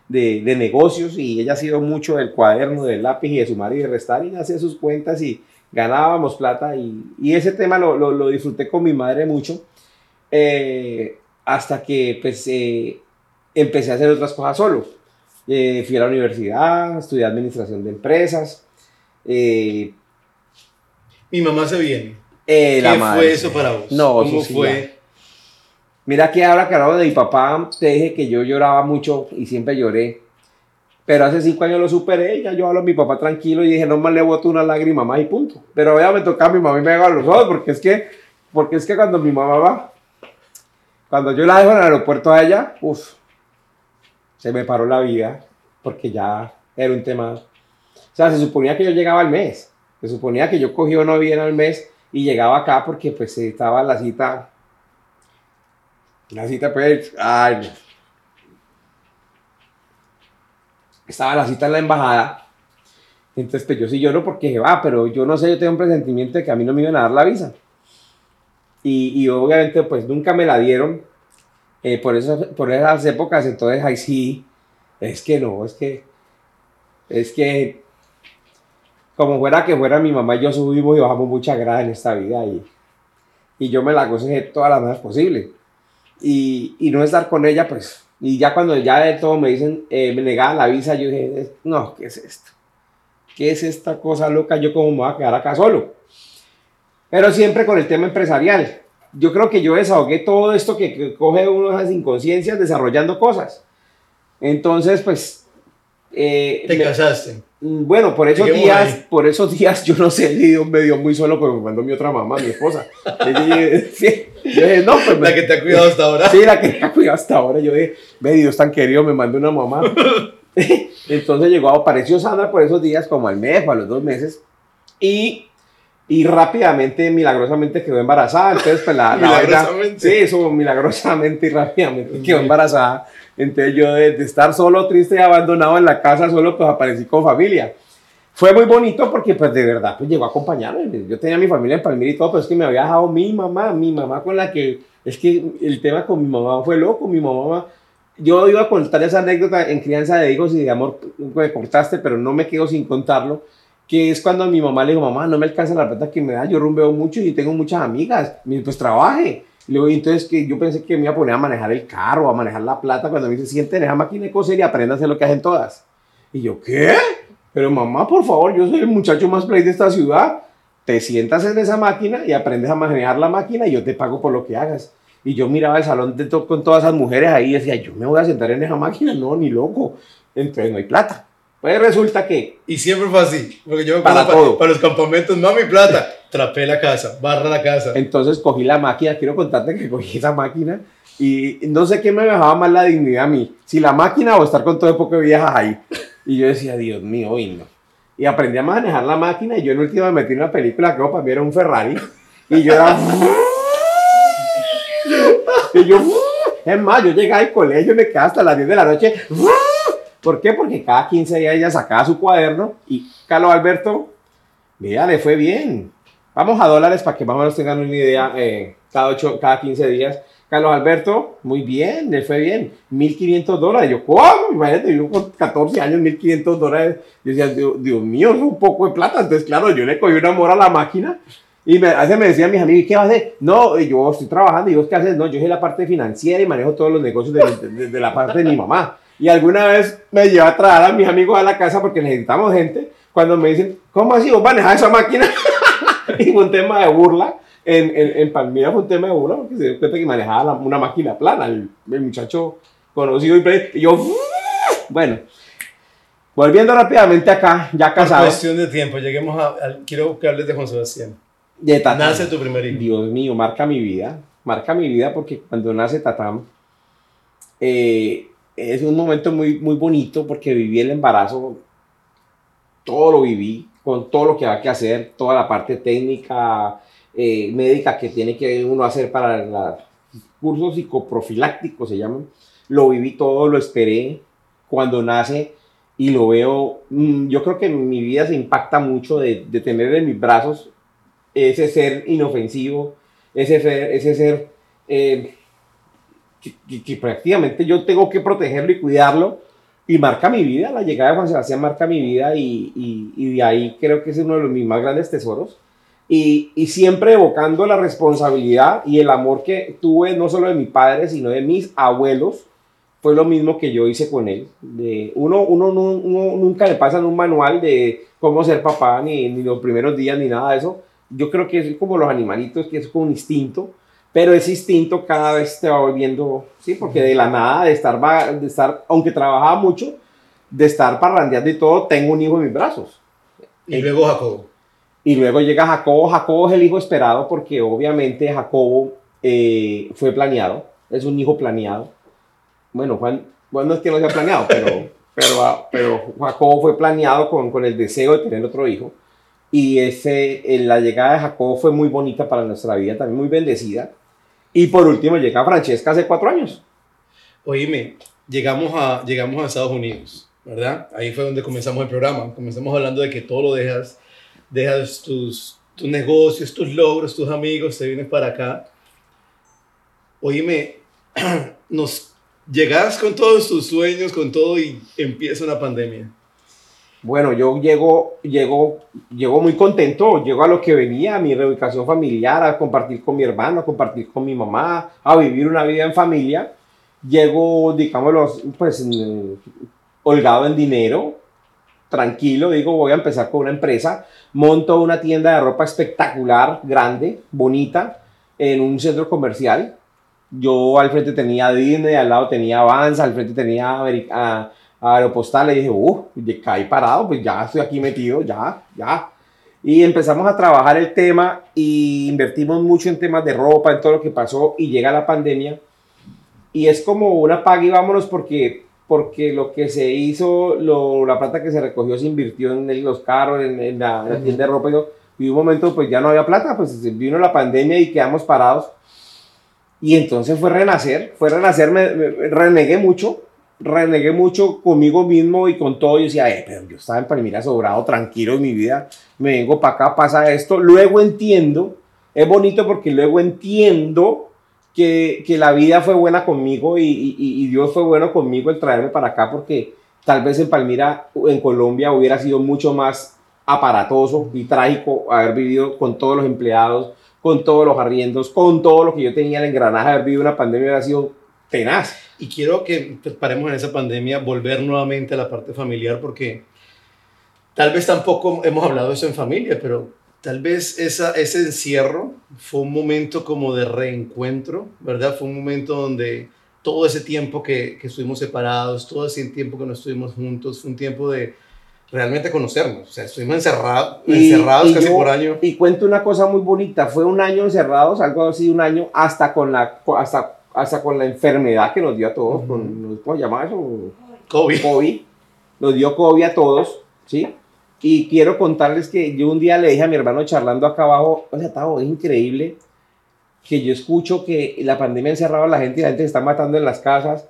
S3: de, de negocios y ella ha sido mucho del cuaderno, del lápiz y de sumar y de restar y hacía sus cuentas y ganábamos plata y, y ese tema lo, lo, lo, disfruté con mi madre mucho eh, hasta que pues eh, empecé a hacer otras cosas solo. Eh, fui a la universidad, estudié administración de empresas.
S2: mi mamá se viene.
S3: Eh,
S2: ¿Qué fue eso para vos?
S3: No,
S2: ¿Cómo
S3: sí,
S2: fue?
S3: Mira que ahora que hablo de mi papá, te dije que yo lloraba mucho y siempre lloré. Pero hace cinco años lo superé, ya yo hablo a mi papá tranquilo y dije, no más le boto una lágrima más y punto. Pero ahora me toca a mi mamá y me haga los ojos porque es que, porque es que cuando mi mamá va, cuando yo la dejo en el aeropuerto a ella, uff, se me paró la vida porque ya era un tema. O sea, se suponía que yo llegaba al mes, se suponía que yo cogía una bien al mes y llegaba acá porque pues estaba la cita La cita, pues, ay, no. Estaba la cita en la embajada. Entonces, pues yo sí lloro porque va, pero yo no sé, yo tengo un presentimiento de que a mí no me iban a dar la visa. Y, y obviamente, pues nunca me la dieron eh, por, esas, por esas épocas. Entonces, ahí sí, es que no, es que, es que, como fuera que fuera mi mamá, yo subimos y bajamos mucha grada en esta vida y, y yo me la gocé todas las más posible. Y, y no estar con ella, pues, y ya cuando ya de todo me dicen, eh, me negaban la visa, yo dije, no, ¿qué es esto? ¿Qué es esta cosa loca? Yo como me voy a quedar acá solo. Pero siempre con el tema empresarial. Yo creo que yo desahogué todo esto que, que coge uno esas inconsciencias desarrollando cosas. Entonces, pues... eh,
S2: Te
S3: me-
S2: casaste.
S3: Mm, Bueno, por esos
S2: Lleguemos
S3: días,
S2: ahí.
S3: por esos días yo no sé, Dios me dio muy solo porque me mandó mi otra mamá, mi esposa. Yo dije, sí, yo dije, no, pues me-
S2: La que te ha cuidado hasta ahora.
S3: Sí, la que me ha cuidado hasta ahora. Yo dije, ve, Dios tan querido, me mandó una mamá. Entonces llegó, apareció Sandra por esos días, como al mes o a los dos meses. Y, y rápidamente, milagrosamente quedó embarazada. Entonces, pues la, la vaina-
S2: Milagrosamente.
S3: Sí, eso, milagrosamente y rápidamente quedó embarazada. Entonces yo de, de estar solo, triste y abandonado en la casa, solo pues aparecí con familia. Fue muy bonito porque pues de verdad pues llegó a acompañarme. Yo tenía mi familia en Palmira y todo, pero es que me había dejado mi mamá, mi mamá con la que, es que el tema con mi mamá fue loco, mi mamá, yo iba a contar esa anécdota en crianza de hijos y de amor, me cortaste, pero no me quedo sin contarlo, que es cuando a mi mamá le dijo, mamá, no me alcanza la plata que me da, yo rumbeo mucho y tengo muchas amigas, pues trabaje. Y luego, y entonces que yo pensé que me iba a poner a manejar el carro, a manejar la plata, cuando me dice, siente en esa máquina de coser y aprenda a hacer lo que hacen todas. Y yo, ¿qué? Pero mamá, por favor, yo soy el muchacho más play de esta ciudad. Te sientas en esa máquina y aprendes a manejar la máquina y yo te pago por lo que hagas. Y yo miraba el salón de to- con todas esas mujeres ahí y decía, yo me voy a sentar en esa máquina, no, ni loco. Entonces no hay plata. Pues resulta que
S2: Y siempre fue así. Porque yo me
S3: Para todo.
S2: para los campamentos, mami plata, trapé la casa, barra la casa.
S3: Entonces cogí la máquina, quiero contarte que cogí esa máquina y no sé qué me dejaba más la dignidad a mí, si la máquina o estar con todo el poco de viejas ahí. Y yo decía, Dios mío, hoy no. Y aprendí a manejar la máquina y yo en última me metí en una película que para mí era un Ferrari y yo era... y yo... Es más, yo llegaba al colegio, me quedaba hasta las 10 de la noche. ¿Por qué? Porque cada 15 días ella sacaba su cuaderno y Carlos Alberto, mira, le fue bien. Vamos a dólares para que más o menos tengan una idea eh, cada, ocho, cada 15 días. Carlos Alberto, muy bien, le fue bien. 1.500 dólares. Yo, ¿cómo? Imagínate, yo con 14 años, 1.500 dólares. Yo decía, Dios, mío, es un poco de plata. Entonces, claro, yo le cogí un amor a la máquina. Y me, me decían mis amigos, ¿y qué vas a hacer? No, yo estoy trabajando. ¿Y vos qué haces? No, yo soy la parte financiera y manejo todos los negocios de, de- de la parte de mi mamá. Y alguna vez me llevé a traer a mis amigos a la casa porque necesitamos gente. Cuando me dicen, ¿cómo así vos manejas esa máquina? y fue un tema de burla. En, en, en Palmira fue un tema de burla porque se dio cuenta que manejaba la- una máquina plana. El, el muchacho conocido y, y yo, bueno, volviendo rápidamente acá, ya
S2: Por
S3: casado.
S2: cuestión de tiempo, lleguemos a. quiero que hables de Juan Sebastián.
S3: De Tatán.
S2: Nace tu primer hijo.
S3: Dios mío, marca mi vida. Marca mi vida porque cuando nace Tatán eh, es un momento muy, muy bonito porque viví el embarazo, todo lo viví, con todo lo que había que hacer, toda la parte técnica, eh, médica que tiene que uno hacer para los cursos psicoprofilácticos, se llaman. Lo viví todo, lo esperé cuando nace y lo veo. mm, yo creo que mi vida se impacta mucho de, tener en mis brazos ese ser inofensivo, ese ser, ese ser eh, que- que prácticamente yo tengo que protegerlo y cuidarlo. Y marca mi vida, la llegada de Juan Sebastián marca mi vida y, y- y de ahí creo que es uno de los mis más grandes tesoros. Y, y siempre evocando la responsabilidad y el amor que tuve no solo de mi padre, sino de mis abuelos, fue lo mismo que yo hice con él. De, uno, uno, nu- uno nunca le pasan un manual de cómo ser papá, ni, ni los primeros días, ni nada de eso. Yo creo que es como los animalitos, que es como un instinto, pero ese instinto cada vez te va volviendo, sí, porque de la nada, de estar, de estar aunque trabajaba mucho, de estar parrandeando y todo, tengo un hijo en mis brazos.
S2: Y luego Jacobo.
S3: Y luego llega Jacobo. Jacobo es el hijo esperado porque obviamente Jacobo eh, fue planeado. Es un hijo planeado. Bueno, Juan, Juan no es que no sea planeado, pero, pero, ah, pero Jacobo fue planeado con, con el deseo de tener otro hijo. Y ese, eh, la llegada de Jacobo fue muy bonita para nuestra vida, también muy bendecida. Y por último llega Francesca hace cuatro años.
S2: Oíme, llegamos a, llegamos a Estados Unidos, ¿verdad? Ahí fue donde comenzamos el programa. Comenzamos hablando de que todo lo dejas, dejas tus, tus negocios, tus logros, tus amigos, te vienes para acá. Oíme, nos llegas con todos tus sueños, con todo y empieza una pandemia.
S3: Bueno, yo llego, llego, llego muy contento, llego a lo que venía, a mi reubicación familiar, a compartir con mi hermano, a compartir con mi mamá, a vivir una vida en familia. Llego, digámoslo, pues holgado en dinero, tranquilo, digo, voy a empezar con una empresa, monto una tienda de ropa espectacular, grande, bonita, en un centro comercial. Yo al frente tenía Disney, al lado tenía Vans, al frente tenía América Aeropostal y dije, uh, caí parado, pues ya estoy aquí metido, ya, ya. Y empezamos a trabajar el tema y invertimos mucho en temas de ropa, en todo lo que pasó y llega la pandemia. Y es como una paga y vámonos porque, porque lo que se hizo, lo, la plata que se recogió se invirtió en los carros, en, la, tienda de ropa. Y, un momento pues ya no había plata, pues vino la pandemia y quedamos parados. Y entonces fue renacer, fue renacer, me renegué mucho, renegué mucho conmigo mismo y con todo. Yo decía, eh, pero yo estaba en Palmira sobrado, tranquilo en mi vida. Me vengo para acá, pasa esto. Luego entiendo, es bonito porque luego entiendo que, que la vida fue buena conmigo y, y, y, Dios fue bueno conmigo el traerme para acá porque tal vez en Palmira, en Colombia, hubiera sido mucho más aparatoso y trágico haber vivido con todos los empleados, con todos los arriendos, con todo lo que yo tenía en el engranaje, haber vivido una pandemia hubiera sido tenaz.
S2: Y quiero que pues, paremos en esa pandemia, volver nuevamente a la parte familiar, porque tal vez tampoco hemos hablado de eso en familia, pero tal vez esa, ese encierro fue un momento como de reencuentro, ¿verdad? Fue un momento donde todo ese tiempo que, que estuvimos separados, todo ese tiempo que no estuvimos juntos, fue un tiempo de realmente conocernos. O sea, estuvimos encerrados, encerrados casi por año.
S3: Y cuento una cosa muy bonita, fue un año encerrados, algo así, un año, hasta con la, hasta hasta con la enfermedad que nos dio a todos, con, ¿cómo se llama eso?
S2: COVID.
S3: COVID. Nos dio COVID a todos, ¿sí? Y quiero contarles que yo un día le dije a mi hermano charlando acá abajo, o sea, Tavo, es increíble que yo escucho que la pandemia ha encerrado a la gente y la gente se está matando en las casas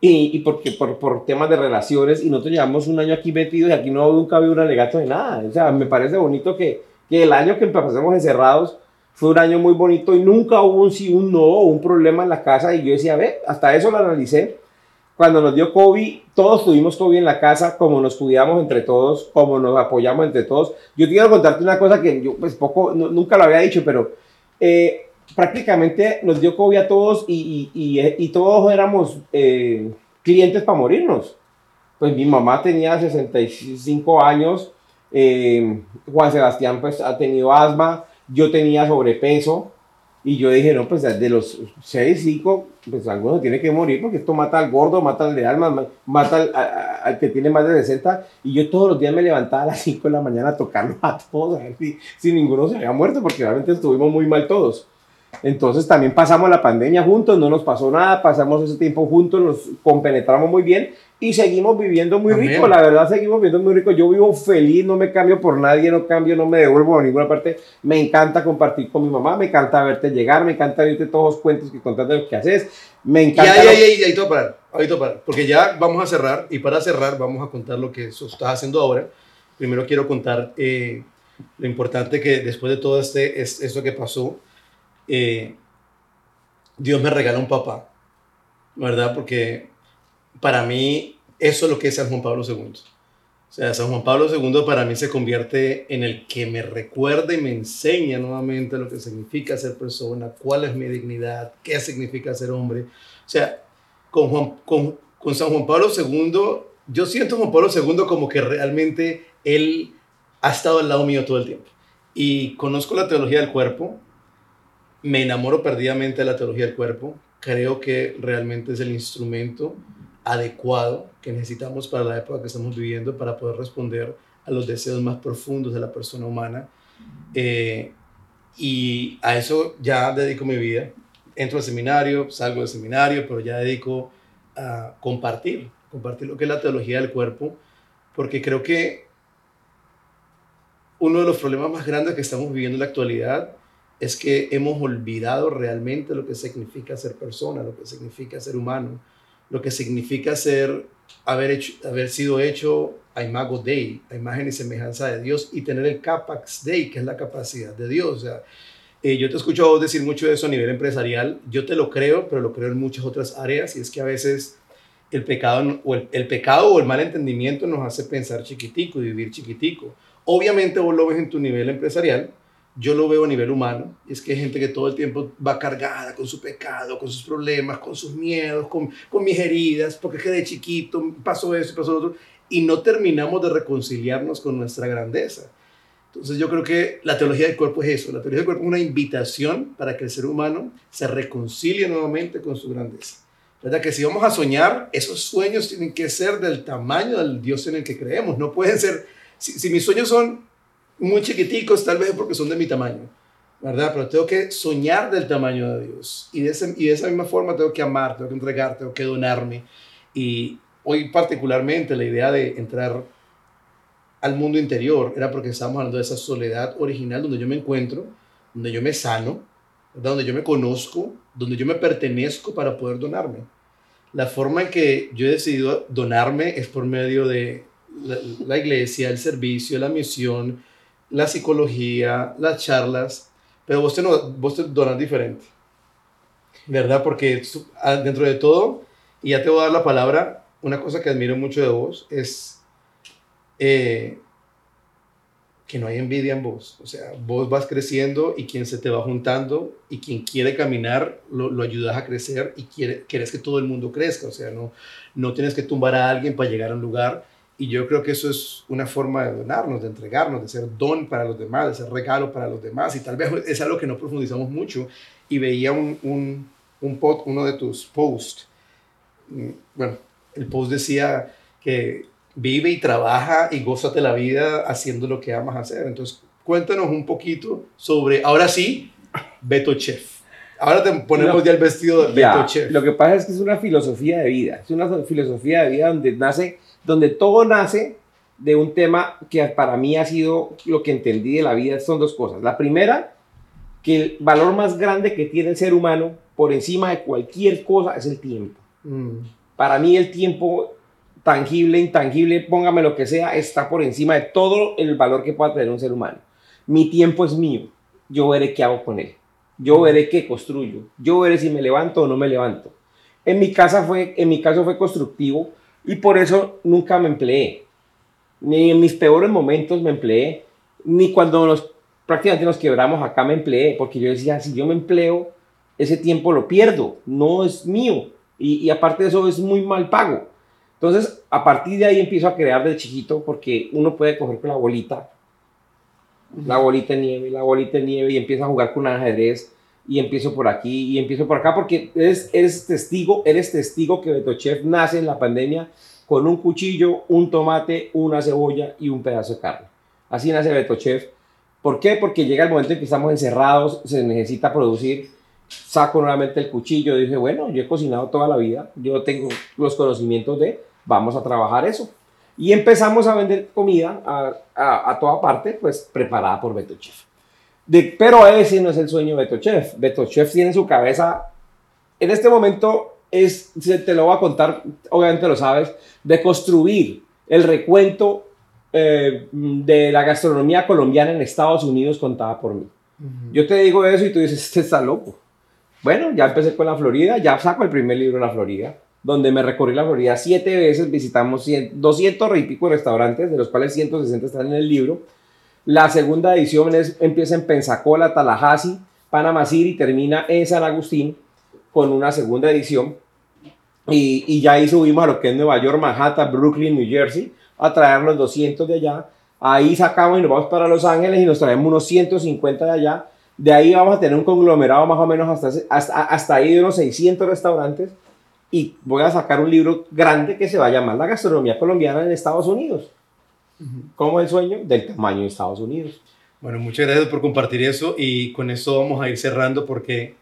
S3: y, y porque, por, por, temas de relaciones y nosotros llevamos un año aquí metidos y aquí no nunca habido un alegato de nada. O sea, me parece bonito que, que el año que empezamos encerrados fue un año muy bonito y nunca hubo un sí, un no, un problema en la casa. Y yo decía, ve, hasta eso lo analicé. Cuando nos dio COVID, todos tuvimos COVID en la casa, como nos cuidamos entre todos, como nos apoyamos entre todos. Yo quiero contarte una cosa que yo, pues, poco, nunca lo había dicho, pero eh, prácticamente nos dio COVID a todos y, y, y, todos éramos eh, clientes para morirnos. Pues mi mamá tenía 65 años, eh, Juan Sebastián pues ha tenido asma, yo tenía sobrepeso y yo dije, no, pues de los 6, 5, pues alguno tiene que morir porque esto mata al gordo, mata al de alma, mata al, que tiene más de 60. Y yo todos los días me levantaba a las 5 de la mañana a tocarlos a todos, a ver si, si ninguno se había muerto, porque realmente estuvimos muy mal todos. Entonces también pasamos la pandemia juntos, no nos pasó nada, pasamos ese tiempo juntos, nos compenetramos muy bien y seguimos viviendo muy rico, la verdad seguimos viviendo muy rico. Yo vivo feliz, no me cambio por nadie, no cambio, no me devuelvo a ninguna parte. Me encanta compartir con mi mamá, me encanta verte llegar, me encanta verte todos los cuentos que contaste de lo que haces. Me encanta.
S2: Y ahí, ahí, ahí, ahí, parar, ahí parar, porque ya vamos a cerrar y para cerrar vamos a contar lo que estás haciendo ahora. Primero quiero contar eh, lo importante que después de todo este, esto que pasó, eh, Dios me regala un papá, ¿verdad? Porque para mí eso es lo que es San Juan Pablo II. O sea, San Juan Pablo II para mí se convierte en el que me recuerda y me enseña nuevamente lo que significa ser persona, cuál es mi dignidad, qué significa ser hombre. O sea, con, San Juan Pablo II, yo siento a Juan Pablo II como que realmente él ha estado al lado mío todo el tiempo. Y conozco la teología del cuerpo, me enamoro perdidamente de la teología del cuerpo. Creo que realmente es el instrumento adecuado que necesitamos para la época que estamos viviendo para poder responder a los deseos más profundos de la persona humana. Eh, y a eso ya dedico mi vida. Entro al seminario, salgo del seminario, pero ya dedico a compartir, compartir lo que es la teología del cuerpo, porque creo que uno de los problemas más grandes que estamos viviendo en la actualidad es que hemos olvidado realmente lo que significa ser persona, lo que significa ser humano, lo que significa ser, haber, hecho, haber sido hecho a imago Dei, a imagen y semejanza de Dios, y tener el capax Dei, que es la capacidad de Dios. O sea, eh, yo te escucho a vos decir mucho de eso a nivel empresarial, yo te lo creo, pero lo creo en muchas otras áreas, y es que a veces el pecado o el, el pecado o el mal entendimiento nos hace pensar chiquitico y vivir chiquitico. Obviamente vos lo ves en tu nivel empresarial, yo lo veo a nivel humano, es que hay gente que todo el tiempo va cargada con su pecado, con sus problemas, con sus miedos, con, mis heridas, porque es que de chiquito pasó eso pasó otro, y no terminamos de reconciliarnos con nuestra grandeza. Entonces yo creo que la teología del cuerpo es eso, la teología del cuerpo es una invitación para que el ser humano se reconcilie nuevamente con su grandeza. ¿Verdad? Que si vamos a soñar, esos sueños tienen que ser del tamaño del Dios en el que creemos, no pueden ser, si mis sueños son muy chiquiticos, tal vez porque son de mi tamaño, ¿verdad? Pero tengo que soñar del tamaño de Dios. Y de, ese, y de esa misma forma tengo que amar, tengo que entregar, tengo que donarme. Y hoy particularmente la idea de entrar al mundo interior era porque estábamos hablando de esa soledad original donde yo me encuentro, donde yo me sano, donde yo me conozco, donde yo me pertenezco para poder donarme. La forma en que yo he decidido donarme es por medio de la iglesia, el servicio, la misión, la psicología, las charlas, pero vos te, no, vos te donas diferente, ¿verdad? Porque dentro de todo, y ya te voy a dar la palabra, una cosa que admiro mucho de vos es eh, que no hay envidia en vos. O sea, vos vas creciendo y quien se te va juntando y quien quiere caminar lo, lo ayudas a crecer y quiere, quieres que todo el mundo crezca. O sea, no, no tienes que tumbar a alguien para llegar a un lugar y yo creo que eso es una forma de donarnos, de entregarnos, de ser don para los demás, de ser regalo para los demás. Y tal vez es algo que no profundizamos mucho. Y veía un, un, un post, uno de tus posts. Mm, bueno, el post decía que vive y trabaja y gózate la vida haciendo lo que amas hacer. Entonces, cuéntanos un poquito sobre, ahora sí, Beto Chef. Ahora te ponemos no, ya el vestido de
S3: ya,
S2: Beto Chef.
S3: Lo que pasa es que es una filosofía de vida. Es una filosofía de vida donde nace donde todo nace de un tema que para mí ha sido lo que entendí de la vida, son dos cosas. La primera, que el valor más grande que tiene el ser humano por encima de cualquier cosa es el tiempo. Mm. Para mí el tiempo tangible, intangible, póngame lo que sea, está por encima de todo el valor que pueda tener un ser humano. Mi tiempo es mío, yo veré qué hago con él, yo veré qué construyo, yo veré si me levanto o no me levanto. En mi, casa fue, en mi caso fue constructivo, y por eso nunca me empleé. Ni en mis peores momentos me empleé, ni cuando nos, prácticamente nos quebramos acá me empleé, porque yo decía, si yo me empleo, ese tiempo lo pierdo, no es mío. Y, y aparte de eso es muy mal pago. Entonces, a partir de ahí empiezo a crear de chiquito, porque uno puede coger con la bolita, la bolita de nieve, la bolita de nieve, y empieza a jugar con un ajedrez, y empiezo por aquí y empiezo por acá porque eres, eres testigo, eres testigo que Beto Chef nace en la pandemia con un cuchillo, un tomate, una cebolla y un pedazo de carne. Así nace Beto Chef. ¿Por qué? Porque llega el momento en que estamos encerrados, se necesita producir. Saco nuevamente el cuchillo dije, bueno, yo he cocinado toda la vida, yo tengo los conocimientos de, vamos a trabajar eso. Y empezamos a vender comida a, a, a toda parte, pues preparada por Beto Chef. De, pero ese no es el sueño de Beto Chef. Beto Chef tiene en su cabeza, en este momento, es, te lo voy a contar, obviamente lo sabes, de construir el recuento eh, de la gastronomía colombiana en Estados Unidos contada por mí. Uh -huh. Yo te digo eso y tú dices, este está loco. Bueno, ya empecé con la Florida, ya saco el primer libro de la Florida, donde me recorrí la Florida siete veces, visitamos 100, 200 y pico restaurantes, de los cuales 160 están en el libro la segunda edición es, empieza en Pensacola, Tallahassee, Panama City y termina en San Agustín con una segunda edición. Y, y, ya ahí subimos a lo que es Nueva York, Manhattan, Brooklyn, New Jersey, a traer los 200 de allá. Ahí sacamos y nos vamos para Los Ángeles y nos traemos unos 150 de allá. De ahí vamos a tener un conglomerado más o menos hasta, hasta, hasta ahí de unos 600 restaurantes. Y voy a sacar un libro grande que se va a llamar La gastronomía colombiana en Estados Unidos como el sueño del tamaño de Estados Unidos.
S2: Bueno, muchas gracias por compartir eso y con eso vamos a ir cerrando porque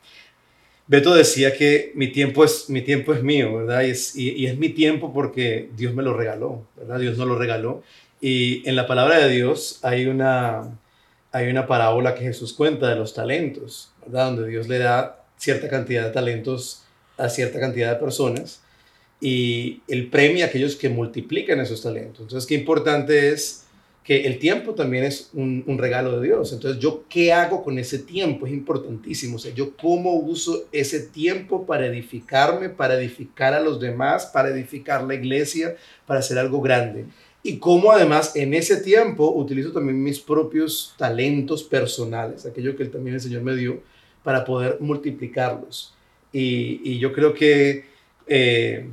S2: Beto decía que mi tiempo es, mi tiempo es mío, ¿verdad? Y es, y, y es mi tiempo porque Dios me lo regaló, ¿verdad? Dios no lo regaló. Y en la palabra de Dios hay una, hay una parábola que Jesús cuenta de los talentos, ¿verdad? Donde Dios le da cierta cantidad de talentos a cierta cantidad de personas y él premia a aquellos que multiplican esos talentos. Entonces, qué importante es que el tiempo también es un, regalo de Dios. Entonces, ¿yo qué hago con ese tiempo? Es importantísimo. O sea, yo cómo uso ese tiempo para edificarme, para edificar a los demás, para edificar la iglesia, para hacer algo grande. Y cómo además en ese tiempo utilizo también mis propios talentos personales, aquello que también el Señor me dio, para poder multiplicarlos. Y, yo creo que... Eh,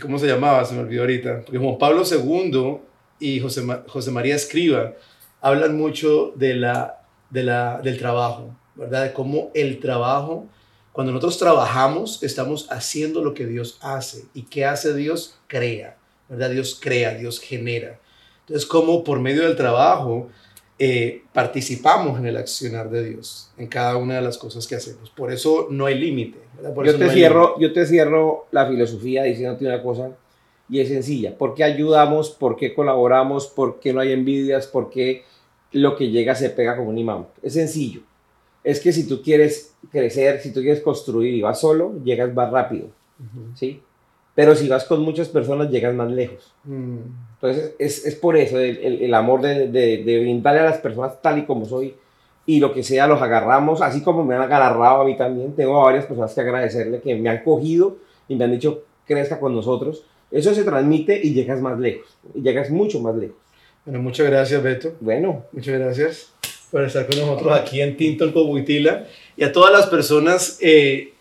S2: ¿Cómo se llamaba? Se me olvidó ahorita. Porque Juan Pablo II y José, José María Escriba hablan mucho de la, de la, del trabajo, ¿verdad? De cómo el trabajo, cuando nosotros trabajamos, estamos haciendo lo que Dios hace. ¿Y qué hace Dios? Crea, ¿verdad? Dios crea, Dios genera. Entonces, cómo por medio del trabajo eh, participamos en el accionar de Dios, en cada una de las cosas que hacemos. Por eso no hay límite.
S3: Yo, te cierro, yo te cierro la filosofía diciéndote una cosa y es sencilla. ¿Por qué ayudamos? ¿Por qué colaboramos? ¿Por qué no hay envidias? ¿Por qué lo que llega se pega como un imán? Es sencillo. Es que si tú quieres crecer, si tú quieres construir y vas solo, llegas más rápido. ¿Sí? Pero si vas con muchas personas, llegas más lejos. Mm. Entonces, es, es, por eso el, el, amor de, de, de, brindarle a las personas tal y como soy y lo que sea, los agarramos, así como me han agarrado a mí también. Tengo a varias personas que agradecerle que me han cogido y me han dicho, crezca con nosotros. Eso se transmite y llegas más lejos, y llegas mucho más lejos.
S2: Bueno, muchas gracias, Beto.
S3: Bueno.
S2: Muchas gracias por estar con nosotros aquí en Tinto el Cobuitila. Y a todas las personas, eh,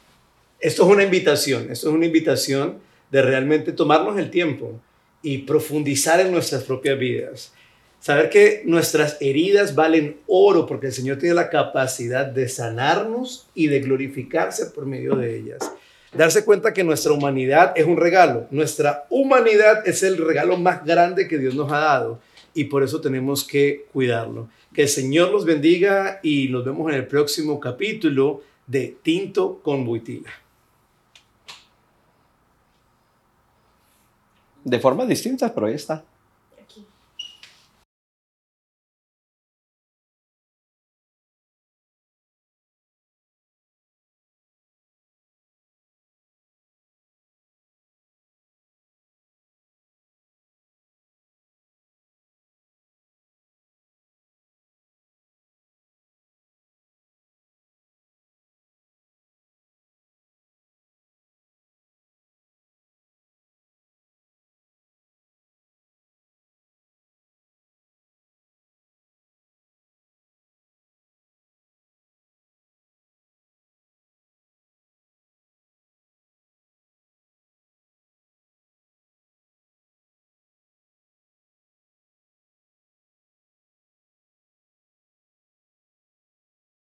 S2: esto es una invitación, esto es una invitación de realmente tomarnos el tiempo y profundizar en nuestras propias vidas. Saber que nuestras heridas valen oro porque el Señor tiene la capacidad de sanarnos y de glorificarse por medio de ellas darse cuenta que nuestra humanidad es un regalo. Nuestra humanidad es el regalo más grande que Dios nos ha dado y por eso tenemos que cuidarlo. Que el Señor los bendiga y nos vemos en el próximo capítulo de Tinto con Buitila.
S3: De formas distintas, pero ahí está.